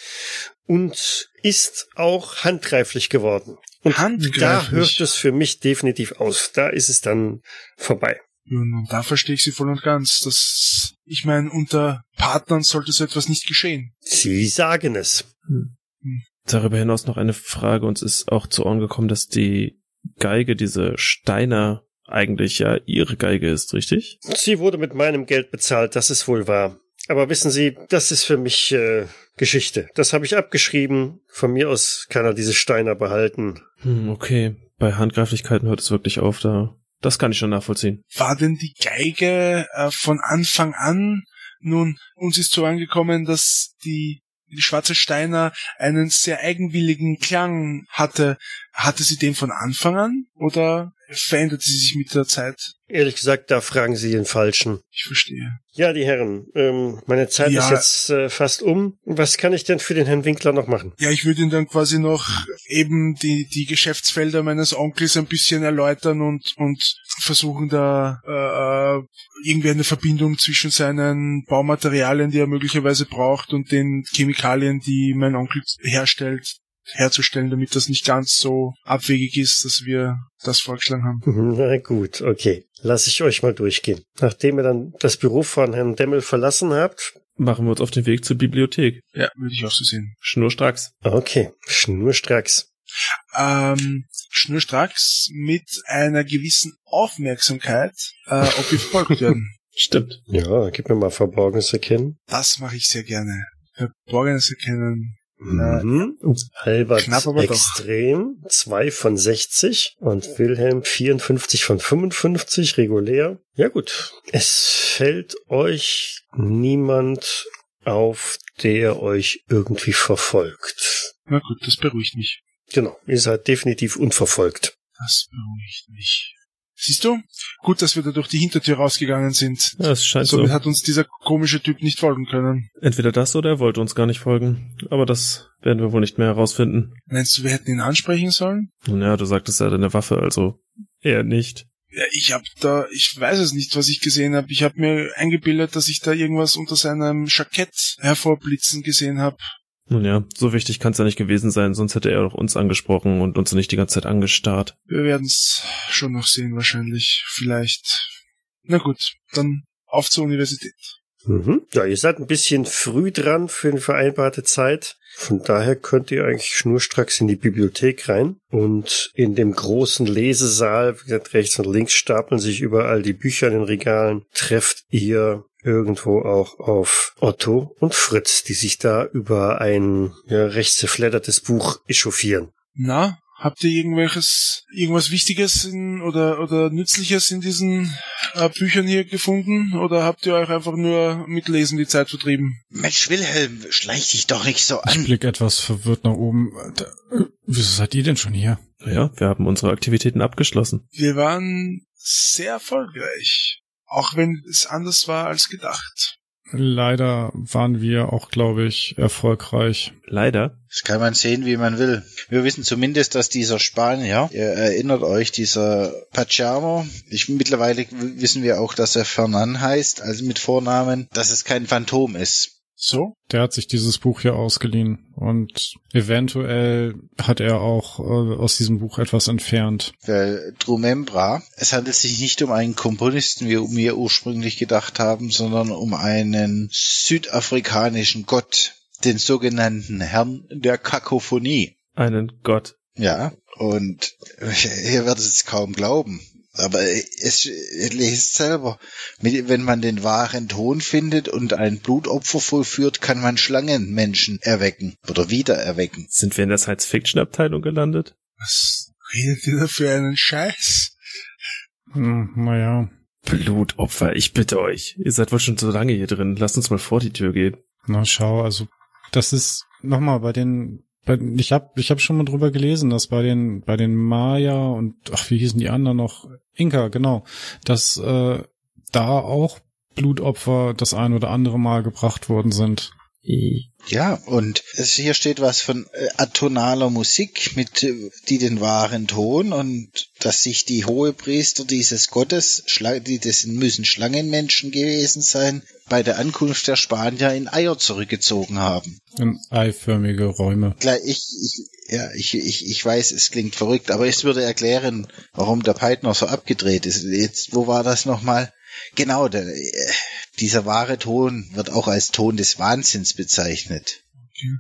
und ist auch handgreiflich geworden. Und da hört es für mich definitiv aus. Da ist es dann vorbei. Und da verstehe ich Sie voll und ganz. Das, ich meine, unter Partnern sollte so etwas nicht geschehen. Sie sagen es. Hm. Darüber hinaus noch eine Frage. Uns ist auch zu Ohren gekommen, dass die Geige, diese Steiner, eigentlich ja ihre Geige ist, richtig? Sie wurde mit meinem Geld bezahlt, das ist wohl wahr. Aber wissen Sie, das ist für mich äh, Geschichte. Das habe ich abgeschrieben. Von mir aus kann er diese Steiner behalten. Hm, okay. Bei Handgreiflichkeiten hört es wirklich auf, da. Das kann ich schon nachvollziehen. War denn die Geige äh, von Anfang an? Nun, uns ist so angekommen, dass die, die schwarze Steiner einen sehr eigenwilligen Klang hatte. Hatte sie den von Anfang an oder veränderte sie sich mit der Zeit? Ehrlich gesagt, da fragen Sie den Falschen. Ich verstehe. Ja, die Herren, ähm, meine Zeit Ja. ist jetzt äh, fast um. Was kann ich denn für den Herrn Winkler noch machen? Ja, ich würde Ihnen dann quasi noch eben die, die Geschäftsfelder meines Onkels ein bisschen erläutern und, und versuchen da äh, äh, irgendwie eine Verbindung zwischen seinen Baumaterialien, die er möglicherweise braucht, und den Chemikalien, die mein Onkel herstellt, herzustellen, damit das nicht ganz so abwegig ist, dass wir das vorgeschlagen haben. Na gut, okay. Lass ich euch mal durchgehen. Nachdem ihr dann das Büro von Herrn Demmel verlassen habt. Machen wir uns auf den Weg zur Bibliothek. Ja, würde ich auch so sehen. Schnurstracks. Okay, schnurstracks. Ähm, schnurstracks mit einer gewissen Aufmerksamkeit, äh, ob wir verfolgt werden. Stimmt. Ja, gib mir mal Verborgenes erkennen. Das mache ich sehr gerne. Verborgenes Erkennen. Äh, Mhm. Albert knapp, aber doch. extrem, 2 von 60 und Wilhelm 54 von 55, regulär. Ja gut, es fällt euch niemand auf, der euch irgendwie verfolgt. Na gut, das beruhigt mich. Genau, ihr seid definitiv unverfolgt. Das beruhigt mich. Siehst du? Gut, dass wir da durch die Hintertür rausgegangen sind. Ja, es scheint Somit so. hat uns dieser komische Typ nicht folgen können. Entweder das oder er wollte uns gar nicht folgen. Aber das werden wir wohl nicht mehr herausfinden. Meinst du, wir hätten ihn ansprechen sollen? Nun ja, du sagtest ja deine Waffe, also eher nicht. Ja, ich hab da, ich weiß es nicht, was ich gesehen habe. Ich habe mir eingebildet, dass ich da irgendwas unter seinem Jackett hervorblitzen gesehen habe. Nun ja, so wichtig kann es ja nicht gewesen sein, sonst hätte er doch uns angesprochen und uns nicht die ganze Zeit angestarrt. Wir werden's schon noch sehen, wahrscheinlich. Vielleicht. Na gut, dann auf zur Universität. Mhm. Ja, ihr seid ein bisschen früh dran für eine vereinbarte Zeit. Von daher könnt ihr eigentlich schnurstracks in die Bibliothek rein und in dem großen Lesesaal, wie gesagt, rechts und links stapeln sich überall die Bücher in den Regalen, trefft ihr irgendwo auch auf Otto und Fritz, die sich da über ein ja, recht zerfleddertes Buch echauffieren. Na, habt ihr irgendwelches, irgendwas Wichtiges in, oder, oder Nützliches in diesen äh, Büchern hier gefunden? Oder habt ihr euch einfach nur mit Lesen die Zeit vertrieben? Mensch, Wilhelm, schleich dich doch nicht so Ich an. blick etwas verwirrt nach oben. Da, äh, wieso seid ihr denn schon hier? Ja, wir haben unsere Aktivitäten abgeschlossen. Wir waren sehr erfolgreich. Auch wenn es anders war als gedacht. Leider waren wir auch, glaube ich, erfolgreich. Leider. Das kann man sehen, wie man will. Wir wissen zumindest, dass dieser Spanier, ihr erinnert euch, dieser Pachamo, ich, mittlerweile wissen wir auch, dass er Fernan heißt, also mit Vornamen, dass es kein Phantom ist. So? Der hat sich dieses Buch hier ausgeliehen und eventuell hat er auch äh, aus diesem Buch etwas entfernt. Weil Drumembra, es handelt sich nicht um einen Komponisten, wie wir ursprünglich gedacht haben, sondern um einen südafrikanischen Gott, den sogenannten Herrn der Kakophonie. Einen Gott. Ja, und ihr werdet es kaum glauben. Aber es ihr lest selber. Mit, wenn man den wahren Ton findet und ein Blutopfer vollführt, kann man Schlangenmenschen erwecken oder wieder erwecken. Sind wir in der Science-Fiction-Abteilung gelandet? Was redet ihr da für einen Scheiß? Hm, naja, Blutopfer, ich bitte euch. Ihr seid wohl schon so lange hier drin. Lasst uns mal vor die Tür gehen. na schau, also das ist nochmal bei den ich habe ich hab schon mal drüber gelesen, dass bei den bei den Maya und ach wie hießen die anderen noch Inka genau, dass äh, da auch Blutopfer das ein oder andere Mal gebracht worden sind. Ja, und es, hier steht was von äh, atonaler Musik mit äh, die den wahren Ton und dass sich die Hohepriester dieses Gottes, Schla- die das müssen Schlangenmenschen gewesen sein, bei der Ankunft der Spanier in Eier zurückgezogen haben. In eiförmige Räume. Klar, ich, ich, ja, ich, ich, ich weiß, es klingt verrückt, aber es würde erklären, warum der Peitner so abgedreht ist. Jetzt, wo war das nochmal? Genau, der, äh, dieser wahre Ton wird auch als Ton des Wahnsinns bezeichnet.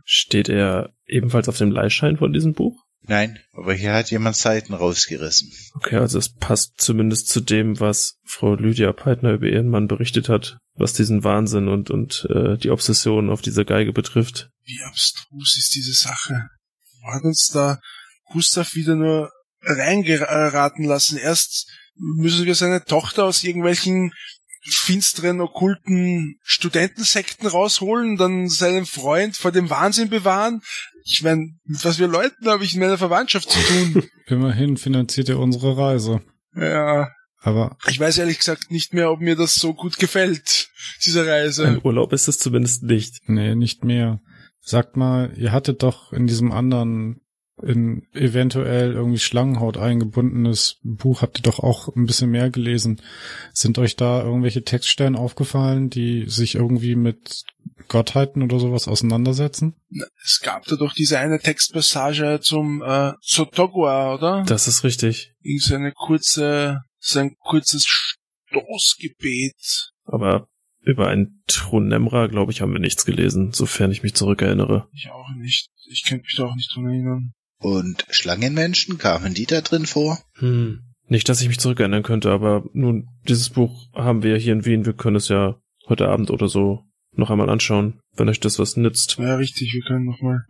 Steht er ebenfalls auf dem Leihschein von diesem Buch? Nein, aber hier hat jemand Seiten rausgerissen. Okay, also es passt zumindest zu dem, was Frau Lydia Peitner über ihren Mann berichtet hat, was diesen Wahnsinn und, und äh, die Obsession auf dieser Geige betrifft. Wie abstrus ist diese Sache? Hat uns da Gustav wieder nur reingeraten lassen? Erst müssen wir seine Tochter aus irgendwelchen finsteren, okkulten Studentensekten rausholen, dann seinen Freund vor dem Wahnsinn bewahren. Ich meine, mit was für Leuten habe ich in meiner Verwandtschaft zu tun? Immerhin finanziert er unsere Reise. ja, Aber ich weiß ehrlich gesagt nicht mehr, ob mir das so gut gefällt, diese Reise. Ein Urlaub ist es zumindest nicht. nee, nicht mehr. Sagt mal, ihr hattet doch in diesem anderen in eventuell irgendwie Schlangenhaut eingebundenes Buch habt ihr doch auch ein bisschen mehr gelesen. Sind euch da irgendwelche Textstellen aufgefallen, die sich irgendwie mit Gottheiten oder sowas auseinandersetzen? Es gab da doch diese eine Textpassage zum äh, Sotogwa, oder? Das ist richtig. Irgend so eine kurze, so ein kurzes Stoßgebet. Aber über ein Trunemra, glaube ich, haben wir nichts gelesen, sofern ich mich zurückerinnere. Ich auch nicht. Ich könnte mich da auch nicht dran erinnern. Und Schlangenmenschen, kamen die da drin vor? Hm. Nicht, dass ich mich zurückerinnern könnte, aber nun, dieses Buch haben wir ja hier in Wien. Wir können es ja heute Abend oder so noch einmal anschauen, wenn euch das was nützt. Ja, richtig. Wir können nochmal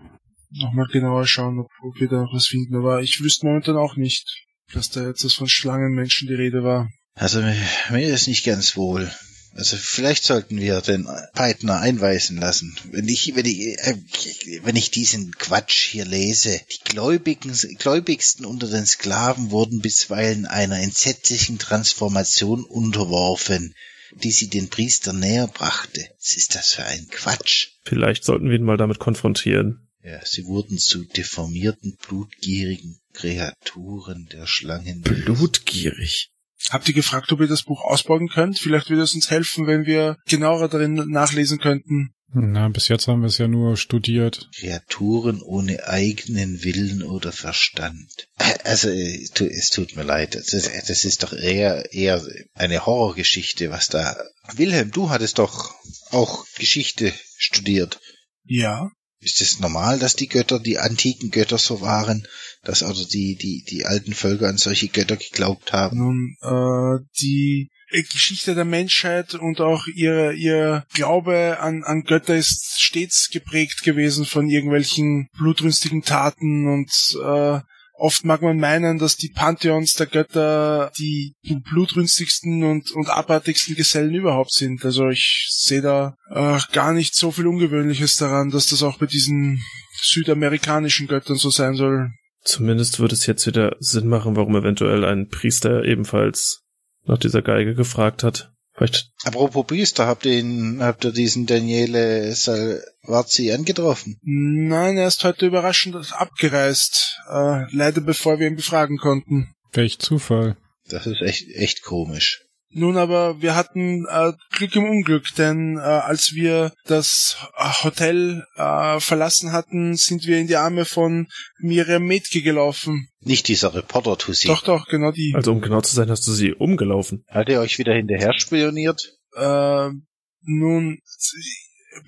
noch mal genauer schauen, ob, ob wir da noch was finden. Aber ich wüsste momentan auch nicht, dass da jetzt was von Schlangenmenschen die Rede war. Also mir, mir ist nicht ganz wohl. Also vielleicht sollten wir den Peitner einweisen lassen. Wenn ich, wenn ich, äh, wenn ich diesen Quatsch hier lese, die Gläubigen, Gläubigsten unter den Sklaven wurden bisweilen einer entsetzlichen Transformation unterworfen, die sie den Priestern näher brachte. Was ist das für ein Quatsch? Vielleicht sollten wir ihn mal damit konfrontieren. Ja, sie wurden zu deformierten, blutgierigen Kreaturen der Schlangen. Blutgierig. Habt ihr gefragt, ob ihr das Buch ausborgen könnt? Vielleicht würde es uns helfen, wenn wir genauer darin nachlesen könnten. Na, bis jetzt haben wir es ja nur studiert. Kreaturen ohne eigenen Willen oder Verstand. Also, äh, tu- es tut mir leid. Das, das ist doch eher, eher eine Horrorgeschichte, was da. Wilhelm, du hattest doch auch Geschichte studiert. Ja. Ist es normal, dass die Götter, die antiken Götter so waren, dass also die, die, die alten Völker an solche Götter geglaubt haben? Nun, äh, die Geschichte der Menschheit und auch ihr, ihr Glaube an, an Götter ist stets geprägt gewesen von irgendwelchen blutrünstigen Taten und äh, Oft mag man meinen, dass die Pantheons der Götter die blutrünstigsten und, und abartigsten Gesellen überhaupt sind. Also ich sehe da äh, gar nicht so viel Ungewöhnliches daran, dass das auch bei diesen südamerikanischen Göttern so sein soll. Zumindest würde es jetzt wieder Sinn machen, warum eventuell ein Priester ebenfalls nach dieser Geige gefragt hat. Vielleicht. Apropos Priester, habt ihr ihn, habt ihr diesen Daniele Salvazzi angetroffen? Nein, er ist heute überraschend abgereist. Äh, leider bevor wir ihn befragen konnten. Welch Zufall. Das ist echt, echt komisch. Nun aber, wir hatten äh, Glück im Unglück, denn äh, als wir das Hotel äh, verlassen hatten, sind wir in die Arme von Miriam Metke gelaufen. Nicht dieser Reporter, Tussi. Doch, doch, genau die. Also um genau zu sein, hast du sie umgelaufen. Hat er euch wieder hinterher spioniert? Äh, nun,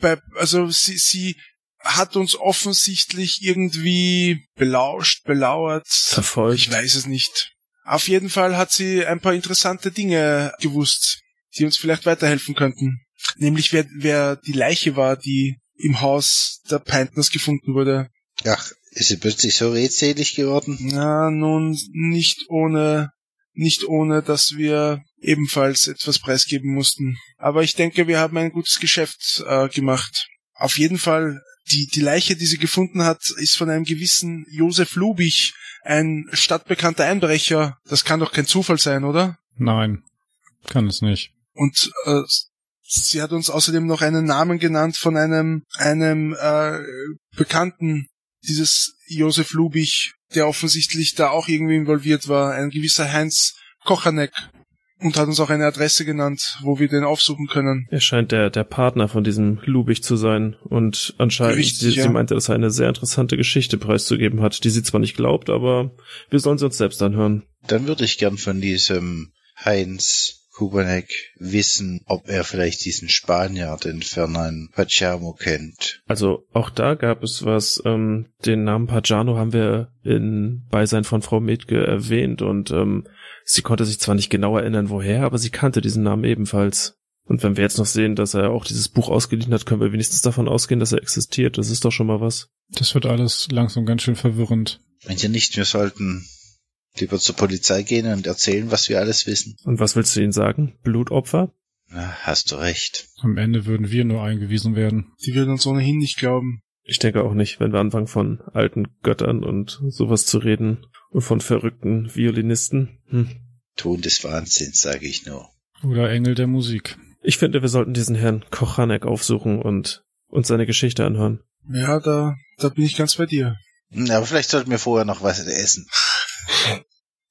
bei, also sie, sie hat uns offensichtlich irgendwie belauscht, belauert. Verfolgt. Ich weiß es nicht. Auf jeden Fall hat sie ein paar interessante Dinge gewusst, die uns vielleicht weiterhelfen könnten. Nämlich wer, wer die Leiche war, die im Haus der Paintners gefunden wurde. Ach, ist sie plötzlich so redselig geworden? Na, nun nicht ohne, nicht ohne, dass wir ebenfalls etwas preisgeben mussten. Aber ich denke, wir haben ein gutes Geschäft äh, gemacht. Auf jeden Fall, die, die Leiche, die sie gefunden hat, ist von einem gewissen Josef Lubich, ein stadtbekannter Einbrecher. Das kann doch kein Zufall sein, oder? Nein, kann es nicht. Und äh, sie hat uns außerdem noch einen Namen genannt von einem einem äh, Bekannten dieses Josef Lubich, der offensichtlich da auch irgendwie involviert war, ein gewisser Heinz Kochanek und hat uns auch eine Adresse genannt, wo wir den aufsuchen können. Er scheint der, der Partner von diesem Lubich zu sein und anscheinend, Richtig, sie, ja. sie meinte, dass er eine sehr interessante Geschichte preiszugeben hat, die sie zwar nicht glaubt, aber wir sollen sie uns selbst anhören. Dann würde ich gern von diesem Heinz Kubanek wissen, ob er vielleicht diesen Spanier, den Fernand Pachamo, kennt. Also auch da gab es was, ähm, den Namen Pagano haben wir in Beisein von Frau Metke erwähnt und ähm, sie konnte sich zwar nicht genau erinnern, woher, aber sie kannte diesen Namen ebenfalls. Und wenn wir jetzt noch sehen, dass er auch dieses Buch ausgeliehen hat, können wir wenigstens davon ausgehen, dass er existiert. Das ist doch schon mal was. Das wird alles langsam ganz schön verwirrend. Wenn ihr nicht, wir sollten lieber zur Polizei gehen und erzählen, was wir alles wissen. Und was willst du ihnen sagen? Blutopfer? Na, hast du recht. Am Ende würden wir nur eingewiesen werden. Die würden uns ohnehin nicht glauben. Ich denke auch nicht, wenn wir anfangen von alten Göttern und sowas zu reden und von verrückten Violinisten. Hm. Ton des Wahnsinns, sage ich nur. Oder Engel der Musik. Ich finde, wir sollten diesen Herrn Kochanek aufsuchen und uns seine Geschichte anhören. Ja, da, da bin ich ganz bei dir. Hm, Aber vielleicht sollten wir vorher noch was essen.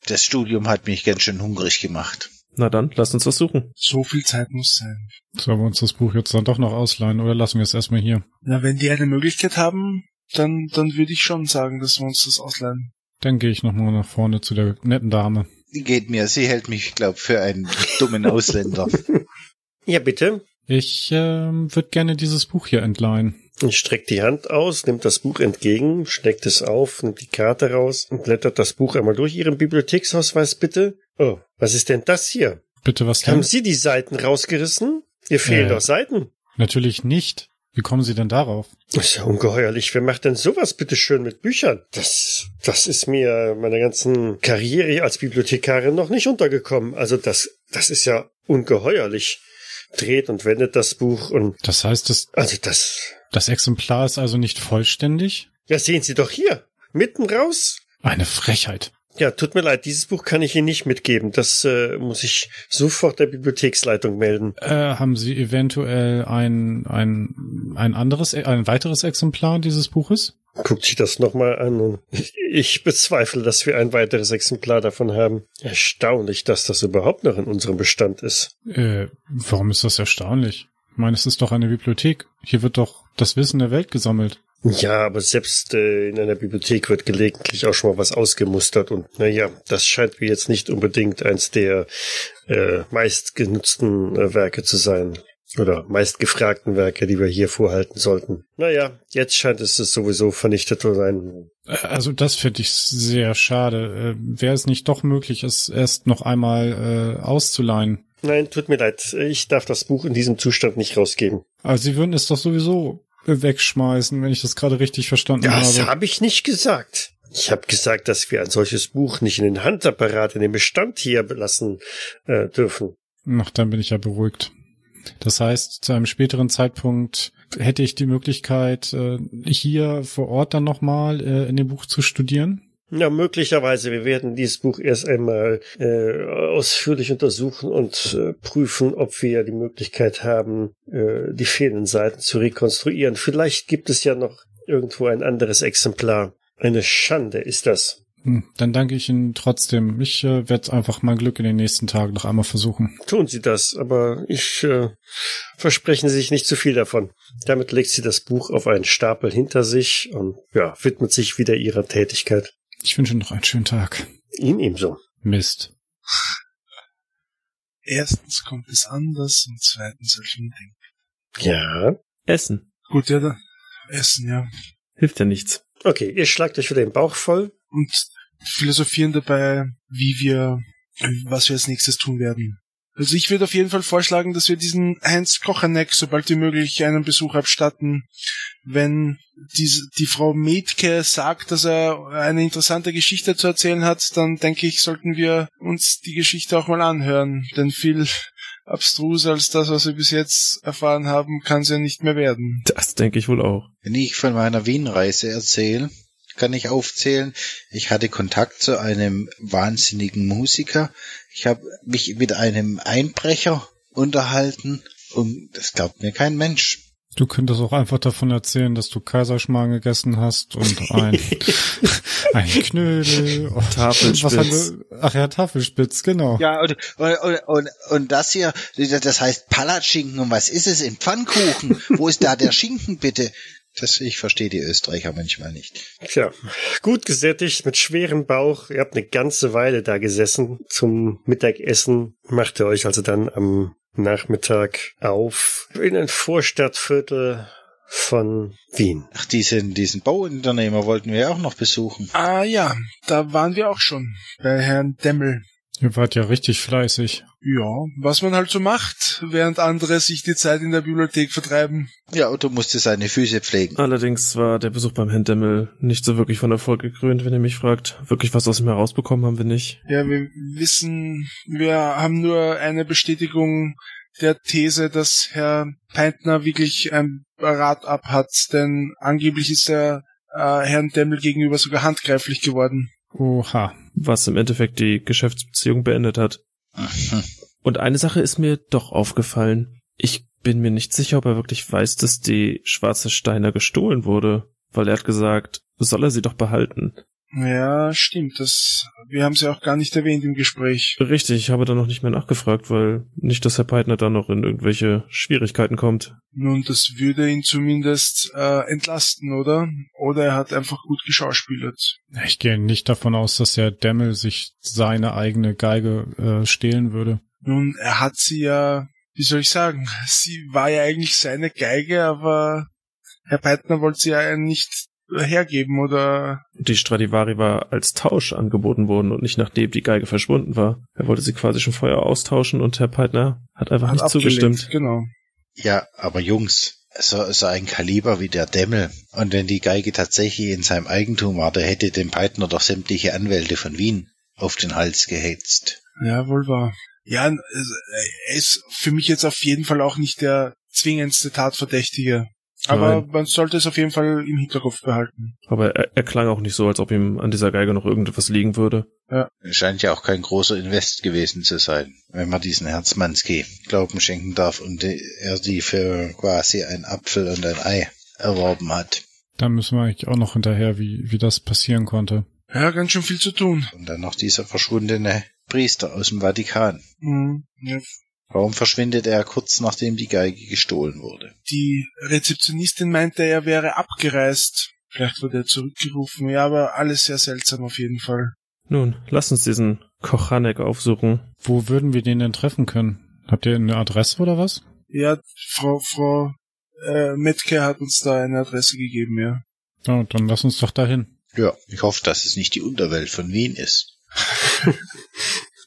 Das Studium hat mich ganz schön hungrig gemacht. Na dann, lasst uns was suchen. So viel Zeit muss sein. Sollen wir uns das Buch jetzt dann doch noch ausleihen oder lassen wir es erstmal hier? Na, wenn die eine Möglichkeit haben, dann, dann würde ich schon sagen, dass wir uns das ausleihen. Dann gehe ich nochmal nach vorne zu der netten Dame. Die geht mir, sie hält mich, glaub, für einen dummen Ausländer. Ja, bitte. Ich ähm, würde gerne dieses Buch hier entleihen. Ich strecke die Hand aus, nimmt das Buch entgegen, steckt es auf, nimmt die Karte raus und blättert das Buch einmal durch. Ihren Bibliotheksausweis bitte. Oh, was ist denn das hier? Bitte was Haben denn? Sie die Seiten rausgerissen? Hier fehlen Äh. doch Seiten. Natürlich nicht. Wie kommen Sie denn darauf? Das ist ja ungeheuerlich. Wer macht denn sowas bitte schön mit Büchern? Das, das ist mir meiner ganzen Karriere als Bibliothekarin noch nicht untergekommen. Also das, das ist ja ungeheuerlich. Dreht und wendet das Buch und, Das heißt, das, also das, das Exemplar ist also nicht vollständig? ja sehen Sie doch hier. Mitten raus. Eine Frechheit. Ja, tut mir leid, dieses Buch kann ich Ihnen nicht mitgeben. Das äh, muss ich sofort der Bibliotheksleitung melden. Äh, haben Sie eventuell ein, ein, ein anderes, ein weiteres Exemplar dieses Buches? Guckt sich das nochmal an ich bezweifle, dass wir ein weiteres Exemplar davon haben. Erstaunlich, dass das überhaupt noch in unserem Bestand ist. Äh, warum ist das erstaunlich? Ich meine, es ist doch eine Bibliothek. Hier wird doch das Wissen der Welt gesammelt. Ja, aber selbst äh, in einer Bibliothek wird gelegentlich auch schon mal was ausgemustert und naja, das scheint mir jetzt nicht unbedingt eins der äh, meistgenutzten äh, Werke zu sein. oder meistgefragten Werke, die wir hier vorhalten sollten. Naja, jetzt scheint es sowieso vernichtet zu sein. Äh, also das finde ich sehr schade. Äh, Wäre es nicht doch möglich, es erst noch einmal äh, auszuleihen? Nein, tut mir leid. Ich darf das Buch in diesem Zustand nicht rausgeben. Aber Sie würden es doch sowieso wegschmeißen, wenn ich das gerade richtig verstanden das habe. Das habe ich nicht gesagt. Ich habe gesagt, dass wir ein solches Buch nicht in den Handapparat, in den Bestand hier belassen äh, dürfen. Ach, dann bin ich ja beruhigt. Das heißt, zu einem späteren Zeitpunkt hätte ich die Möglichkeit, äh, hier vor Ort dann nochmal äh, in dem Buch zu studieren? Ja, möglicherweise. Wir werden dieses Buch erst einmal äh, ausführlich untersuchen und äh, prüfen, ob wir die Möglichkeit haben, äh, die fehlenden Seiten zu rekonstruieren. Vielleicht gibt es ja noch irgendwo ein anderes Exemplar. Eine Schande ist das. Hm, dann danke ich Ihnen trotzdem. Ich äh, werde einfach mein Glück in den nächsten Tagen noch einmal versuchen. Tun Sie das, aber ich äh, versprechen Sie sich nicht zu viel davon. Damit legt sie das Buch auf einen Stapel hinter sich und ja, widmet sich wieder ihrer Tätigkeit. Ich wünsche noch einen schönen Tag. Ihnen ebenso. Mist. Erstens kommt es anders und zweitens soll ich mir denken. Ja. Essen. Gut, ja, da. Essen, ja. Hilft ja nichts. Okay, ihr schlagt euch wieder den Bauch voll. Und philosophieren dabei, wie wir, was wir als nächstes tun werden. Also ich würde auf jeden Fall vorschlagen, dass wir diesen Heinz Kochaneck sobald wie möglich einen Besuch abstatten. Wenn diese, die Frau Metke sagt, dass er eine interessante Geschichte zu erzählen hat, dann denke ich, sollten wir uns die Geschichte auch mal anhören. Denn viel abstruser als das, was wir bis jetzt erfahren haben, kann es ja nicht mehr werden. Das denke ich wohl auch. Wenn ich von meiner Wienreise erzähle, kann ich aufzählen. Ich hatte Kontakt zu einem wahnsinnigen Musiker. Ich habe mich mit einem Einbrecher unterhalten und das glaubt mir kein Mensch. Du könntest auch einfach davon erzählen, dass du Kaiserschmarrn gegessen hast und ein, ein Knödel. Und Tafelspitz. Was haben wir? Ach ja, Tafelspitz, genau. Ja, und, und, und, und das hier, das heißt Palatschinken. Und was ist es in Pfannkuchen? Wo ist da der Schinken bitte? Das, ich verstehe die Österreicher manchmal nicht. Tja, gut gesättigt, mit schwerem Bauch. Ihr habt eine ganze Weile da gesessen. Zum Mittagessen macht ihr euch also dann am Nachmittag auf in ein Vorstadtviertel von Wien. Ach, diesen, diesen Bauunternehmer wollten wir auch noch besuchen. Ah ja, da waren wir auch schon bei Herrn Demmel. Ihr wart ja richtig fleißig. Ja, was man halt so macht, während andere sich die Zeit in der Bibliothek vertreiben. Ja, Otto musste seine Füße pflegen. Allerdings war der Besuch beim Herrn Demmel nicht so wirklich von Erfolg gekrönt, wenn ihr mich fragt. Wirklich was aus ihm herausbekommen haben wir nicht. Ja, wir wissen, wir haben nur eine Bestätigung der These, dass Herr Peintner wirklich ein Rat ab hat, denn angeblich ist er äh, Herrn Demmel gegenüber sogar handgreiflich geworden. Oha. Was im Endeffekt die Geschäftsbeziehung beendet hat. Und eine Sache ist mir doch aufgefallen. Ich bin mir nicht sicher, ob er wirklich weiß, dass die schwarze Steiner gestohlen wurde, weil er hat gesagt, soll er sie doch behalten. Ja, stimmt. Das, wir haben sie auch gar nicht erwähnt im Gespräch. Richtig, ich habe da noch nicht mehr nachgefragt, weil nicht, dass Herr Peitner da noch in irgendwelche Schwierigkeiten kommt. Nun, das würde ihn zumindest äh, entlasten, oder? Oder er hat einfach gut geschauspielert. Ich gehe nicht davon aus, dass Herr Demmel sich seine eigene Geige äh, stehlen würde. Nun, er hat sie ja, wie soll ich sagen, sie war ja eigentlich seine Geige, aber Herr Peitner wollte sie ja nicht hergeben oder. Die Stradivari war als Tausch angeboten worden und nicht nachdem die Geige verschwunden war. Er wollte sie quasi schon vorher austauschen und Herr Peitner hat einfach hat nicht abgelehnt. zugestimmt. Genau. Ja, aber Jungs, so, so ein Kaliber wie der Demmel. Und wenn die Geige tatsächlich in seinem Eigentum war, da hätte dem Peitner doch sämtliche Anwälte von Wien auf den Hals gehetzt. Ja, wohl wahr. Ja, er ist für mich jetzt auf jeden Fall auch nicht der zwingendste Tatverdächtige. Aber Nein. man sollte es auf jeden Fall im Hinterkopf behalten. Aber er, er klang auch nicht so, als ob ihm an dieser Geige noch irgendetwas liegen würde. Scheint ja auch kein großer Invest gewesen zu sein, wenn man diesen Herzmanski Glauben schenken darf und die- er die für quasi ein Apfel und ein Ei erworben hat. Da müssen wir eigentlich auch noch hinterher, wie, wie das passieren konnte. Ja, ganz schön viel zu tun. Und dann noch dieser verschwundene Priester aus dem Vatikan. Mhm. Ja, Warum verschwindet er kurz nachdem die Geige gestohlen wurde? die Rezeptionistin meinte, er wäre abgereist. Vielleicht wurde er zurückgerufen. Ja, aber alles sehr seltsam auf jeden Fall. Nun, lass uns diesen Kochanek aufsuchen. Wo würden wir den denn treffen können? Habt ihr eine Adresse oder was? Ja, Frau, Frau äh, Metke hat uns da eine Adresse gegeben, ja. Ja, dann lass uns doch dahin. Ja, ich hoffe, dass es nicht die Unterwelt von Wien ist.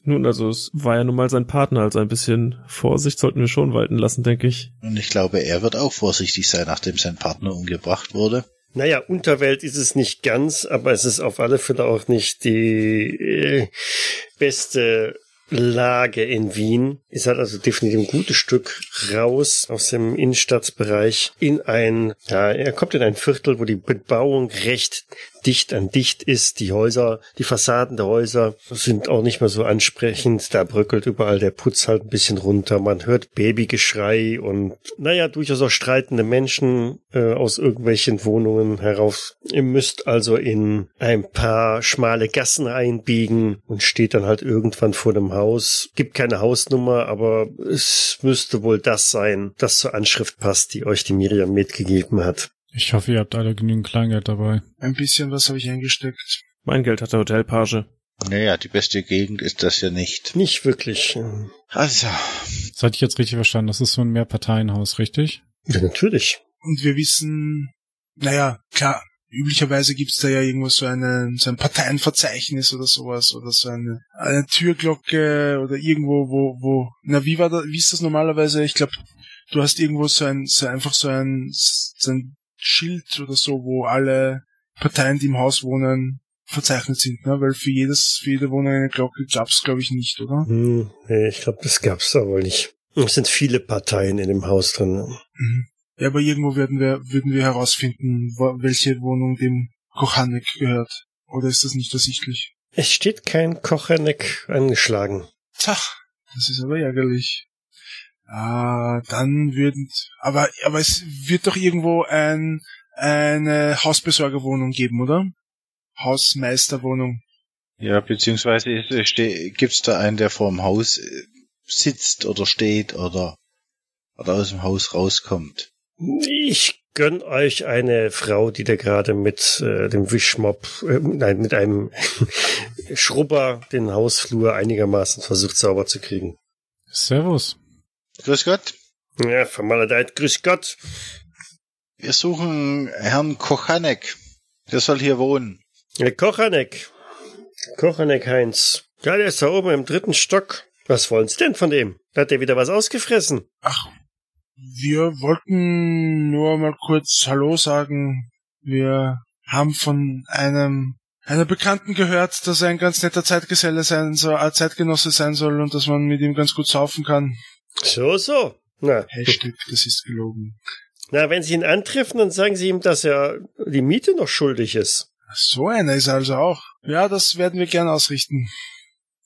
Nun, also es war ja nun mal sein Partner, also ein bisschen Vorsicht sollten wir schon walten lassen, denke ich. Und ich glaube, er wird auch vorsichtig sein, nachdem sein Partner umgebracht wurde. Naja, Unterwelt ist es nicht ganz, aber es ist auf alle Fälle auch nicht die äh, beste Lage in Wien. Ist halt also definitiv ein gutes Stück raus aus dem Innenstadtbereich in ein, ja, er kommt in ein Viertel, wo die Bebauung recht dicht an dicht ist. Die Häuser, die Fassaden der Häuser sind auch nicht mehr so ansprechend. Da bröckelt überall der Putz halt ein bisschen runter. Man hört Babygeschrei und naja, durchaus auch streitende Menschen äh, aus irgendwelchen Wohnungen herauf. Ihr müsst also in ein paar schmale Gassen einbiegen und steht dann halt irgendwann vor dem Haus. Gibt keine Hausnummer, aber es müsste wohl das sein, das zur Anschrift passt, die euch die Miriam mitgegeben hat. Ich hoffe, ihr habt alle genügend Kleingeld dabei. Ein bisschen was habe ich eingesteckt. Mein Geld hat der Hotelpage. Naja, die beste Gegend ist das ja nicht. Nicht wirklich. Also, Das hatte ich jetzt richtig verstanden. Das ist so ein Mehrparteienhaus, richtig? Ja, natürlich. Und wir wissen, naja, klar, üblicherweise gibt's da ja irgendwo so, eine, so ein Parteienverzeichnis oder sowas oder so eine, eine Türglocke oder irgendwo, wo, wo, na, wie war da, wie ist das normalerweise? Ich glaube, du hast irgendwo so ein, so einfach so ein, so ein Schild oder so, wo alle Parteien, die im Haus wohnen, verzeichnet sind, ne? Weil für jedes, für jede Wohnung eine Glocke gab's, glaube ich, nicht, oder? Hm, nee, ich glaube, das gab's da wohl nicht. Es sind viele Parteien in dem Haus drin. Mhm. Ja, aber irgendwo werden wir, würden wir herausfinden, welche Wohnung dem Kochanek gehört. Oder ist das nicht ersichtlich? Es steht kein Kocherneck angeschlagen. Tja, das ist aber ärgerlich. Ah, dann würden, aber, aber es wird doch irgendwo ein, eine Hausbesorgerwohnung geben, oder? Hausmeisterwohnung. ja, beziehungsweise ste- gibt's da einen, der vorm Haus äh, sitzt oder steht oder, oder aus dem Haus rauskommt. Ich gönn euch eine Frau, die da gerade mit äh, dem Wischmopp, äh, nein, mit einem Schrubber den Hausflur einigermaßen versucht sauber zu kriegen. Servus. Grüß Gott. Ja, vermaledeit, grüß Gott. Wir suchen Herrn Kochanek. Der soll hier wohnen. Äh, Kochanek. Kochanek Heinz. Ja, der ist da oben im dritten Stock. Was wollen Sie denn von dem? Hat der wieder was ausgefressen? Ach, wir wollten nur mal kurz Hallo sagen. Wir haben von einem einer Bekannten gehört, dass er ein ganz netter Zeitgeselle sein soll, Zeitgenosse sein soll und dass man mit ihm ganz gut saufen kann. So, so. Na, Hashtag, das ist gelogen. na, wenn Sie ihn antreffen, dann sagen Sie ihm, dass er die Miete noch schuldig ist. So einer ist er also auch. Ja, das werden wir gern ausrichten.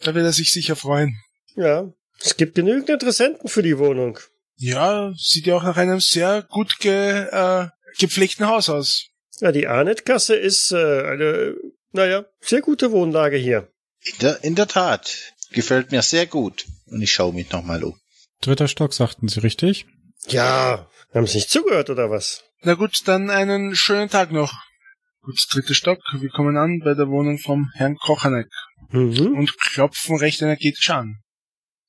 Da wird er sich sicher freuen. Ja, es gibt genügend Interessenten für die Wohnung. Ja, sieht ja auch nach einem sehr gut ge, äh, gepflegten Haus aus. Ja, die Arnett-Gasse ist äh, eine, naja, sehr gute Wohnlage hier. In der, in der Tat. Gefällt mir sehr gut. Und ich schaue mich nochmal um. Dritter Stock, sagten Sie, richtig? Ja, haben Sie nicht zugehört oder was? Na gut, dann einen schönen Tag noch. Gut, dritter Stock. Wir kommen an bei der Wohnung vom Herrn Kochanek Mhm. und klopfen recht energetisch an.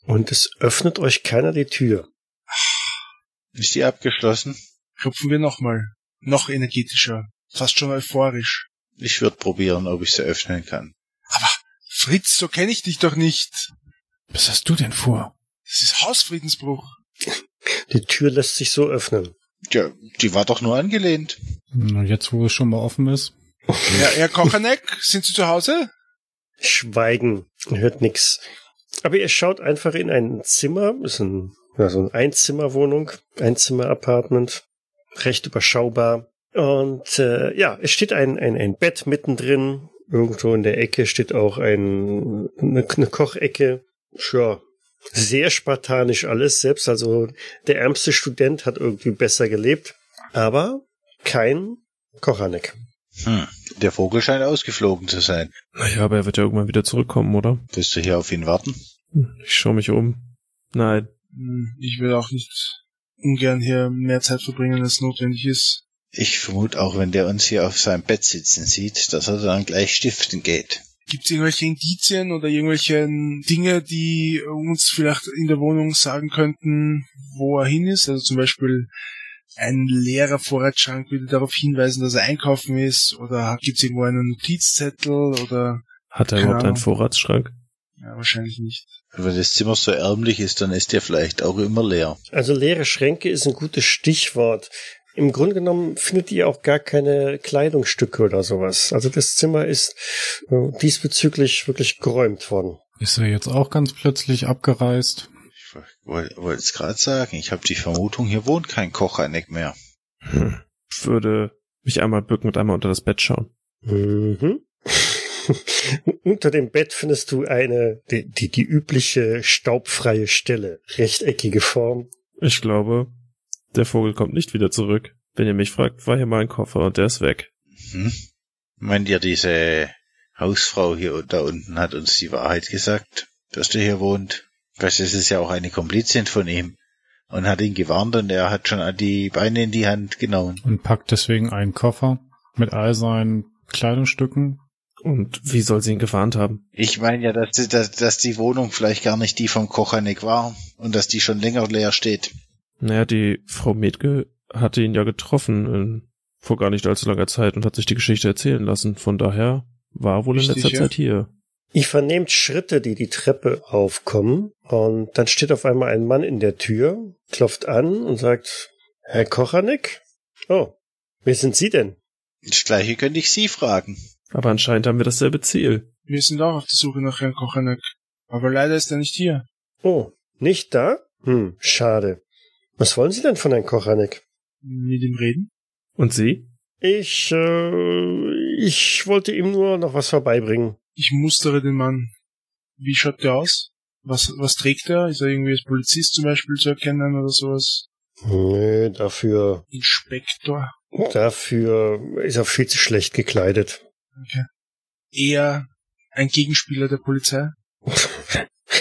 Und es öffnet euch keiner die Tür. Ist die abgeschlossen? Klopfen wir nochmal. Noch energetischer. Fast schon euphorisch. Ich würde probieren, ob ich sie öffnen kann. Aber Fritz, so kenne ich dich doch nicht. Was hast du denn vor? Das ist Hausfriedensbruch. Die Tür lässt sich so öffnen. Ja, die war doch nur angelehnt. Na, jetzt, wo es schon mal offen ist. Ja, Herr Kochanek, sind Sie zu Hause? Schweigen, hört nix. Aber ihr schaut einfach in ein Zimmer, ist ein, ja, so eine Einzimmerwohnung, Einzimmer-Apartment, recht überschaubar. Und äh, ja, es steht ein, ein, ein Bett mittendrin. Irgendwo in der Ecke steht auch ein, eine, eine Kochecke. Ja, sehr spartanisch alles. Selbst also der ärmste Student hat irgendwie besser gelebt. Aber kein Kochanek. Hm. Der Vogel scheint ausgeflogen zu sein. Naja, aber er wird ja irgendwann wieder zurückkommen, oder? Willst du hier auf ihn warten? Ich schaue mich um. Nein. Hm, Ich will auch nicht ungern hier mehr Zeit verbringen, als notwendig ist. Ich vermute auch, wenn der uns hier auf seinem Bett sitzen sieht, dass er dann gleich stiften geht. Gibt es irgendwelche Indizien oder irgendwelche Dinge, die uns vielleicht in der Wohnung sagen könnten, wo er hin ist? Also zum Beispiel ein leerer Vorratsschrank würde darauf hinweisen, dass er einkaufen ist oder gibt es irgendwo einen Notizzettel oder Hat er überhaupt einen. Vorratsschrank? ja, wahrscheinlich nicht. Wenn das Zimmer so ärmlich ist, dann ist der vielleicht auch immer leer. Also leere Schränke ist ein gutes Stichwort. Im Grunde genommen findet ihr auch gar keine Kleidungsstücke oder sowas. Also das Zimmer ist äh, diesbezüglich wirklich geräumt worden. Ist er jetzt auch ganz plötzlich abgereist? Ich wollte es gerade sagen, ich habe die Vermutung, hier wohnt kein Kochaneck mehr. Hm. Würde mich einmal bücken und einmal unter das Bett schauen. Mhm. Unter dem Bett findest du eine, die, die, die übliche staubfreie Stelle, rechteckige Form. Ich glaube, der Vogel kommt nicht wieder zurück. Wenn ihr mich fragt, war hier mal ein Koffer und der ist weg. Hm? Meint ihr, diese Hausfrau hier da unten hat uns die Wahrheit gesagt, dass der hier wohnt? Vielleicht ist es ja auch eine Komplizin von ihm und hat ihn gewarnt und er hat schon die Beine in die Hand genommen. Und packt deswegen einen Koffer mit all seinen Kleidungsstücken. Und wie soll sie ihn gewarnt haben? Ich meine ja, dass, die- dass, dass die Wohnung vielleicht gar nicht die vom Kochaneck war und dass die schon länger leer steht. Naja, die Frau Metke hatte ihn ja getroffen in, vor gar nicht allzu langer Zeit und hat sich die Geschichte erzählen lassen. Von daher war er wohl in Richtig, letzter ja. Zeit hier. Ihr vernehmt Schritte, die die Treppe aufkommen, und dann steht auf einmal ein Mann in der Tür, klopft an und sagt, Herr Kochanek? Oh, wer sind Sie denn? Das gleiche könnte ich Sie fragen. Aber anscheinend haben wir dasselbe Ziel. Wir sind auch auf der Suche nach Herrn Kochanek. Aber leider ist er nicht hier. Oh, nicht da? Hm, schade. Was wollen Sie denn von Herrn Kochanek? Mit ihm reden? Und sie? Ich, äh, ich wollte ihm nur noch was vorbeibringen. Ich mustere den Mann. Wie schaut der aus? Was, was trägt er? Ist er irgendwie als Polizist zum Beispiel zu erkennen oder sowas? Nö, dafür, Inspektor? dafür ist er viel zu schlecht gekleidet. Okay. Eher ein Gegenspieler der Polizei?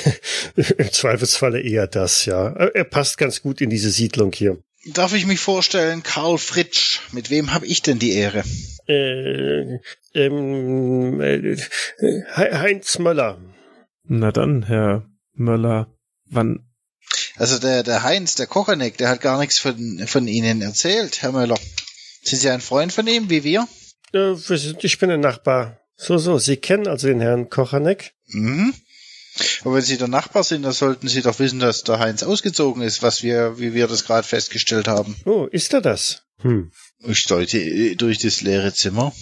Im Zweifelsfalle eher das, ja. Er passt ganz gut in diese Siedlung hier. Darf ich mich vorstellen, Karl Fritsch, mit wem habe ich denn die Ehre? Äh, ähm, äh, He- Heinz Möller. Na dann, Herr Möller, wann? Also der, der Heinz, der Kochaneck, der hat gar nichts von, von Ihnen erzählt, Herr Möller. Sind Sie ein Freund von ihm, wie wir? Äh, wir sind- ich bin ein Nachbar. So, so, Sie kennen also den Herrn Kochanek? Mhm. Aber wenn Sie der Nachbar sind, dann sollten Sie doch wissen, dass der Heinz ausgezogen ist, was wir, wie wir das gerade festgestellt haben. Oh, ist er das? Hm. Ich deute äh, durch das leere Zimmer.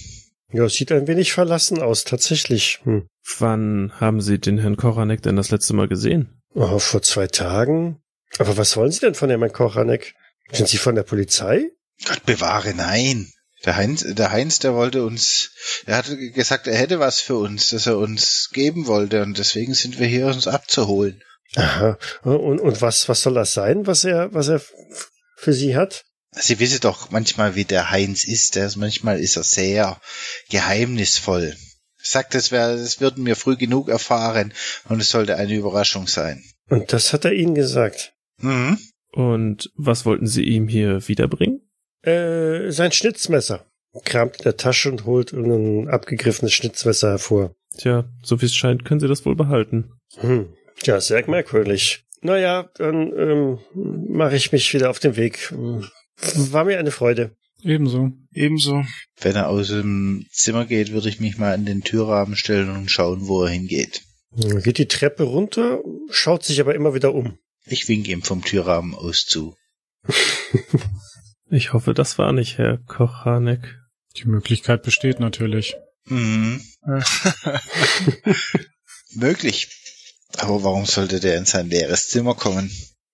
Ja, sieht ein wenig verlassen aus, tatsächlich. Hm. Wann haben Sie den Herrn Koranek denn das letzte Mal gesehen? Oh, vor zwei Tagen? Aber was wollen Sie denn von dem Herrn Kochanek? Sind Sie von der Polizei? Gott bewahre, nein. Der Heinz, der Heinz, der wollte uns, er hatte gesagt, er hätte was für uns, das er uns geben wollte und deswegen sind wir hier, uns abzuholen. Aha. Und, und was, was soll das sein, was er, was er für Sie hat? Sie wissen doch manchmal, wie der Heinz ist. Der ist, manchmal ist er sehr geheimnisvoll. Sagt, das, wär, das würden wir früh genug erfahren und es sollte eine Überraschung sein. Und das hat er Ihnen gesagt. Mhm. Und was wollten Sie ihm hier wiederbringen? Äh, sein Schnitzmesser. Kramt in der Tasche und holt ein abgegriffenes Schnitzmesser hervor. Tja, so wie es scheint, können Sie das wohl behalten. Hm. Ja, sehr merkwürdig. Naja, dann ähm, mache ich mich wieder auf den Weg. War mir eine Freude. Ebenso. Ebenso. Wenn er aus dem Zimmer geht, würde ich mich mal an den Türrahmen stellen und schauen, wo er hingeht. Hm, Geht die Treppe runter, schaut sich aber immer wieder um. Ich winke ihm vom Türrahmen aus zu. Ich hoffe, das war nicht Herr Kochanek. Die Möglichkeit besteht natürlich. Mhm. Möglich. Aber warum sollte der in sein leeres Zimmer kommen?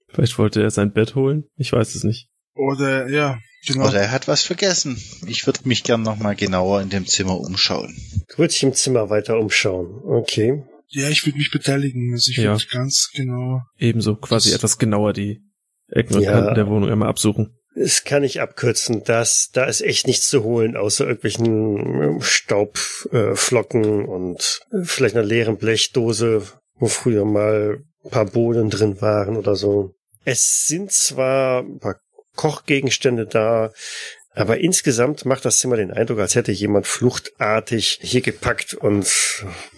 Vielleicht wollte er sein Bett holen? Ich weiß es nicht. Oder, ja, genau. Oder er hat was vergessen. Ich würde mich gern noch mal genauer in dem Zimmer umschauen. Du willst dich im Zimmer weiter umschauen. Okay. Ja, ich würde mich beteiligen. Also ich Ja. würde ganz genau. Ebenso, quasi Das- etwas genauer die Ecken und Ja. Kanten der Wohnung einmal absuchen. Das kann ich abkürzen. Das, da ist echt nichts zu holen, außer irgendwelchen Staubflocken äh, und äh, vielleicht einer leeren Blechdose, wo früher mal ein paar Bohnen drin waren oder so. Es sind zwar ein paar Kochgegenstände da, Aber insgesamt macht das Zimmer den Eindruck, als hätte jemand fluchtartig hier gepackt und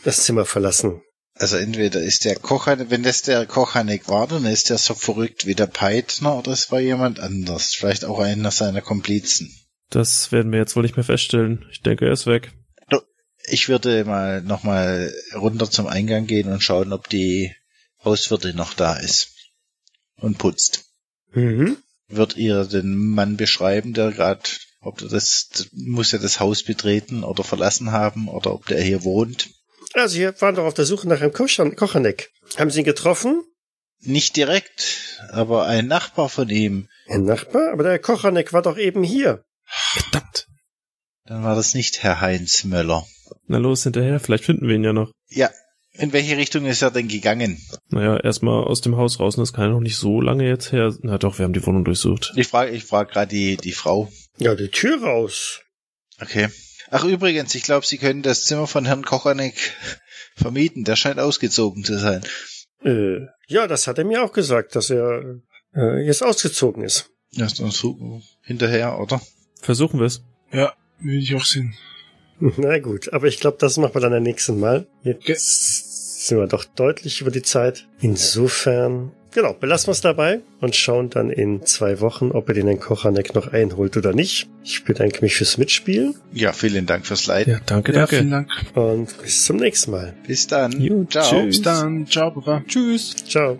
das Zimmer verlassen. Also entweder ist der Kochanek, wenn das der Kochanek war, dann ist der so verrückt wie der Peitner oder es war jemand anders. Vielleicht auch einer seiner Komplizen. Das werden wir jetzt wohl nicht mehr feststellen. Ich denke, er ist weg. Ich würde mal nochmal runter zum Eingang gehen und schauen, ob die Hauswirtin noch da ist und putzt. Mhm. Wird ihr den Mann beschreiben, der gerade, ob der das, muss er das Haus betreten oder verlassen haben oder ob der hier wohnt? Also, Sie waren doch auf der Suche nach einem Kochan Kochanek. Haben Sie ihn getroffen? Nicht direkt, aber ein Nachbar von ihm. Ein Nachbar? Aber der Kochanek war doch eben hier. Verdammt. Dann war das nicht Herr Heinz Möller. Na los, hinterher, vielleicht finden wir ihn ja noch. Ja, in welche Richtung ist er denn gegangen? Naja, erstmal aus dem Haus raus, und das kann ja noch nicht so lange jetzt her. Na doch, wir haben die Wohnung durchsucht. Ich frage ich frag gerade die, die Frau. Ja, die Tür raus. Okay. Ach übrigens, ich glaube, Sie können das Zimmer von Herrn Kochanek vermieten. Der scheint ausgezogen zu sein. Äh, ja, das hat er mir auch gesagt, dass er äh, jetzt ausgezogen ist. Ja, ist dann so hinterher, oder? Versuchen wir es. Ja, würde ich auch sehen. Na gut, aber ich glaube, das machen wir dann beim nächsten Mal. Jetzt Okay. sind wir doch deutlich über die Zeit. Insofern, genau, belassen wir es dabei und schauen dann in zwei Wochen, ob er den Herrn Kochanek noch einholt oder nicht. Ich bedanke mich fürs Mitspielen Ja, vielen Dank fürs Leiten. Ja, danke, Ja, danke. vielen Dank. und bis zum nächsten Mal. Bis dann. Jo, Ciao. tschüss. Bis dann. Ciao, Baba. Tschüss. Ciao.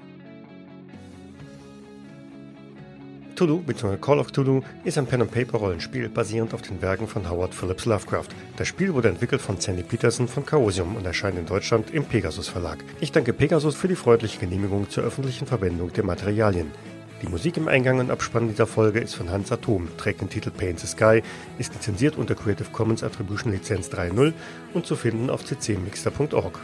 Cthulhu bzw. Call of Cthulhu ist ein Pen-and-Paper-Rollenspiel basierend auf den Werken von Howard Phillips Lovecraft. Das Spiel wurde entwickelt von Sandy Peterson von Chaosium und erscheint in Deutschland im Pegasus Verlag. Ich danke Pegasus für die freundliche Genehmigung zur öffentlichen Verwendung der Materialien. Die Musik im Eingang und Abspann dieser Folge ist von Hans Atom, trägt den Titel Paint the Sky, ist lizenziert unter Creative Commons Attribution Lizenz 3.0 und zu finden auf ccmixter.org.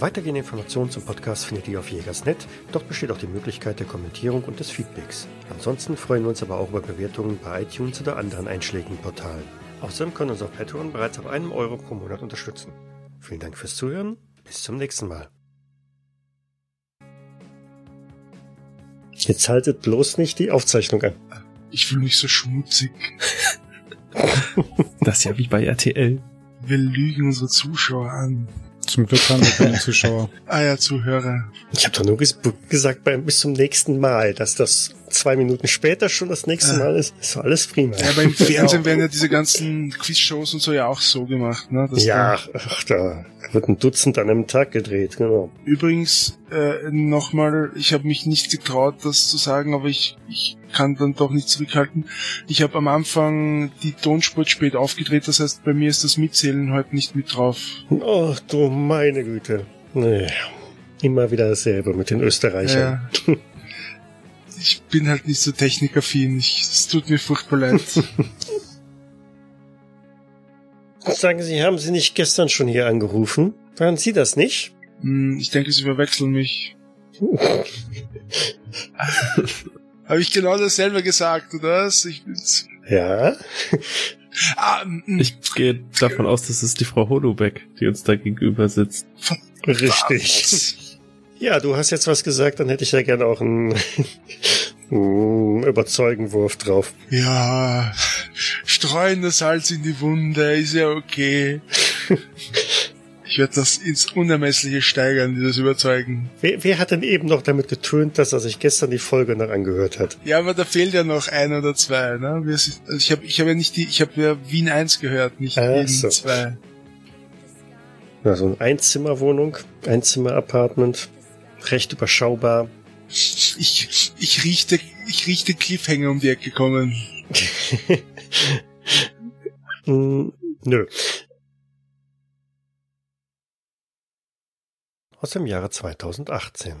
Weitergehende Informationen zum Podcast findet ihr auf Jägers.net. Dort besteht auch die Möglichkeit der Kommentierung und des Feedbacks. Ansonsten freuen wir uns aber auch über Bewertungen bei iTunes oder anderen einschlägigen Portalen. Außerdem können uns auf Patreon bereits ab einem Euro pro Monat unterstützen. Vielen Dank fürs Zuhören. Bis zum nächsten Mal. Jetzt haltet bloß nicht die Aufzeichnung an. Ich fühle mich so schmutzig. Das ist ja wie bei RTL. Wir lügen unsere Zuschauer an. Zum Glück haben wir keine Zuschauer. Ah ja, Zuhörer. Ich habe doch nur ges gesagt, beim, bis zum nächsten Mal, dass das zwei Minuten später schon das nächste Mal ist. Ist doch alles prima. Ja, aber im Fernsehen werden ja diese ganzen Quizshows und so ja auch so gemacht, ne? Dass Ja, da- ach, da wird ein Dutzend an einem Tag gedreht, genau. Übrigens, äh, nochmal, ich habe mich nicht getraut, das zu sagen, aber ich, ich kann dann doch nicht zurückhalten. Ich habe am Anfang die Tonspur spät aufgedreht, das heißt, bei mir ist das Mitzählen heute nicht mit drauf. Oh, du meine Güte. Nee. Immer wieder dasselbe mit den Österreichern. Ja. Ich bin halt nicht so technikaffin. Ich, es tut mir furchtbar leid. Sagen Sie, haben Sie nicht gestern schon hier angerufen? Waren Sie das nicht? Hm, ich denke, sie verwechseln mich. Habe ich genau dasselbe gesagt, oder? Ich bin's. Ja. Ah, mm, Ich gehe davon aus, dass es die Frau Holobeck, die uns da gegenüber sitzt. Richtig. Ja, du hast jetzt was gesagt, dann hätte ich ja gerne auch einen mm, Überzeugenwurf drauf. Ja, streuen das Salz in die Wunde, ist ja okay. Ich werde das ins Unermessliche steigern, dieses Überzeugen. Wer, wer hat denn eben noch damit getönt, dass er sich gestern die Folge noch angehört hat? Ja, aber da fehlt ja noch ein oder zwei, ne? Sind- Also ich habe ich hab ja nicht die, ich habe ja Wien 1 gehört, nicht Wien so. 2. Ja, so eine Einzimmerwohnung, Einzimmer-Apartment, recht überschaubar. Ich, ich riechte, ich riechte Cliffhanger um die Ecke kommen. Mm, nö. Aus dem Jahre 2018.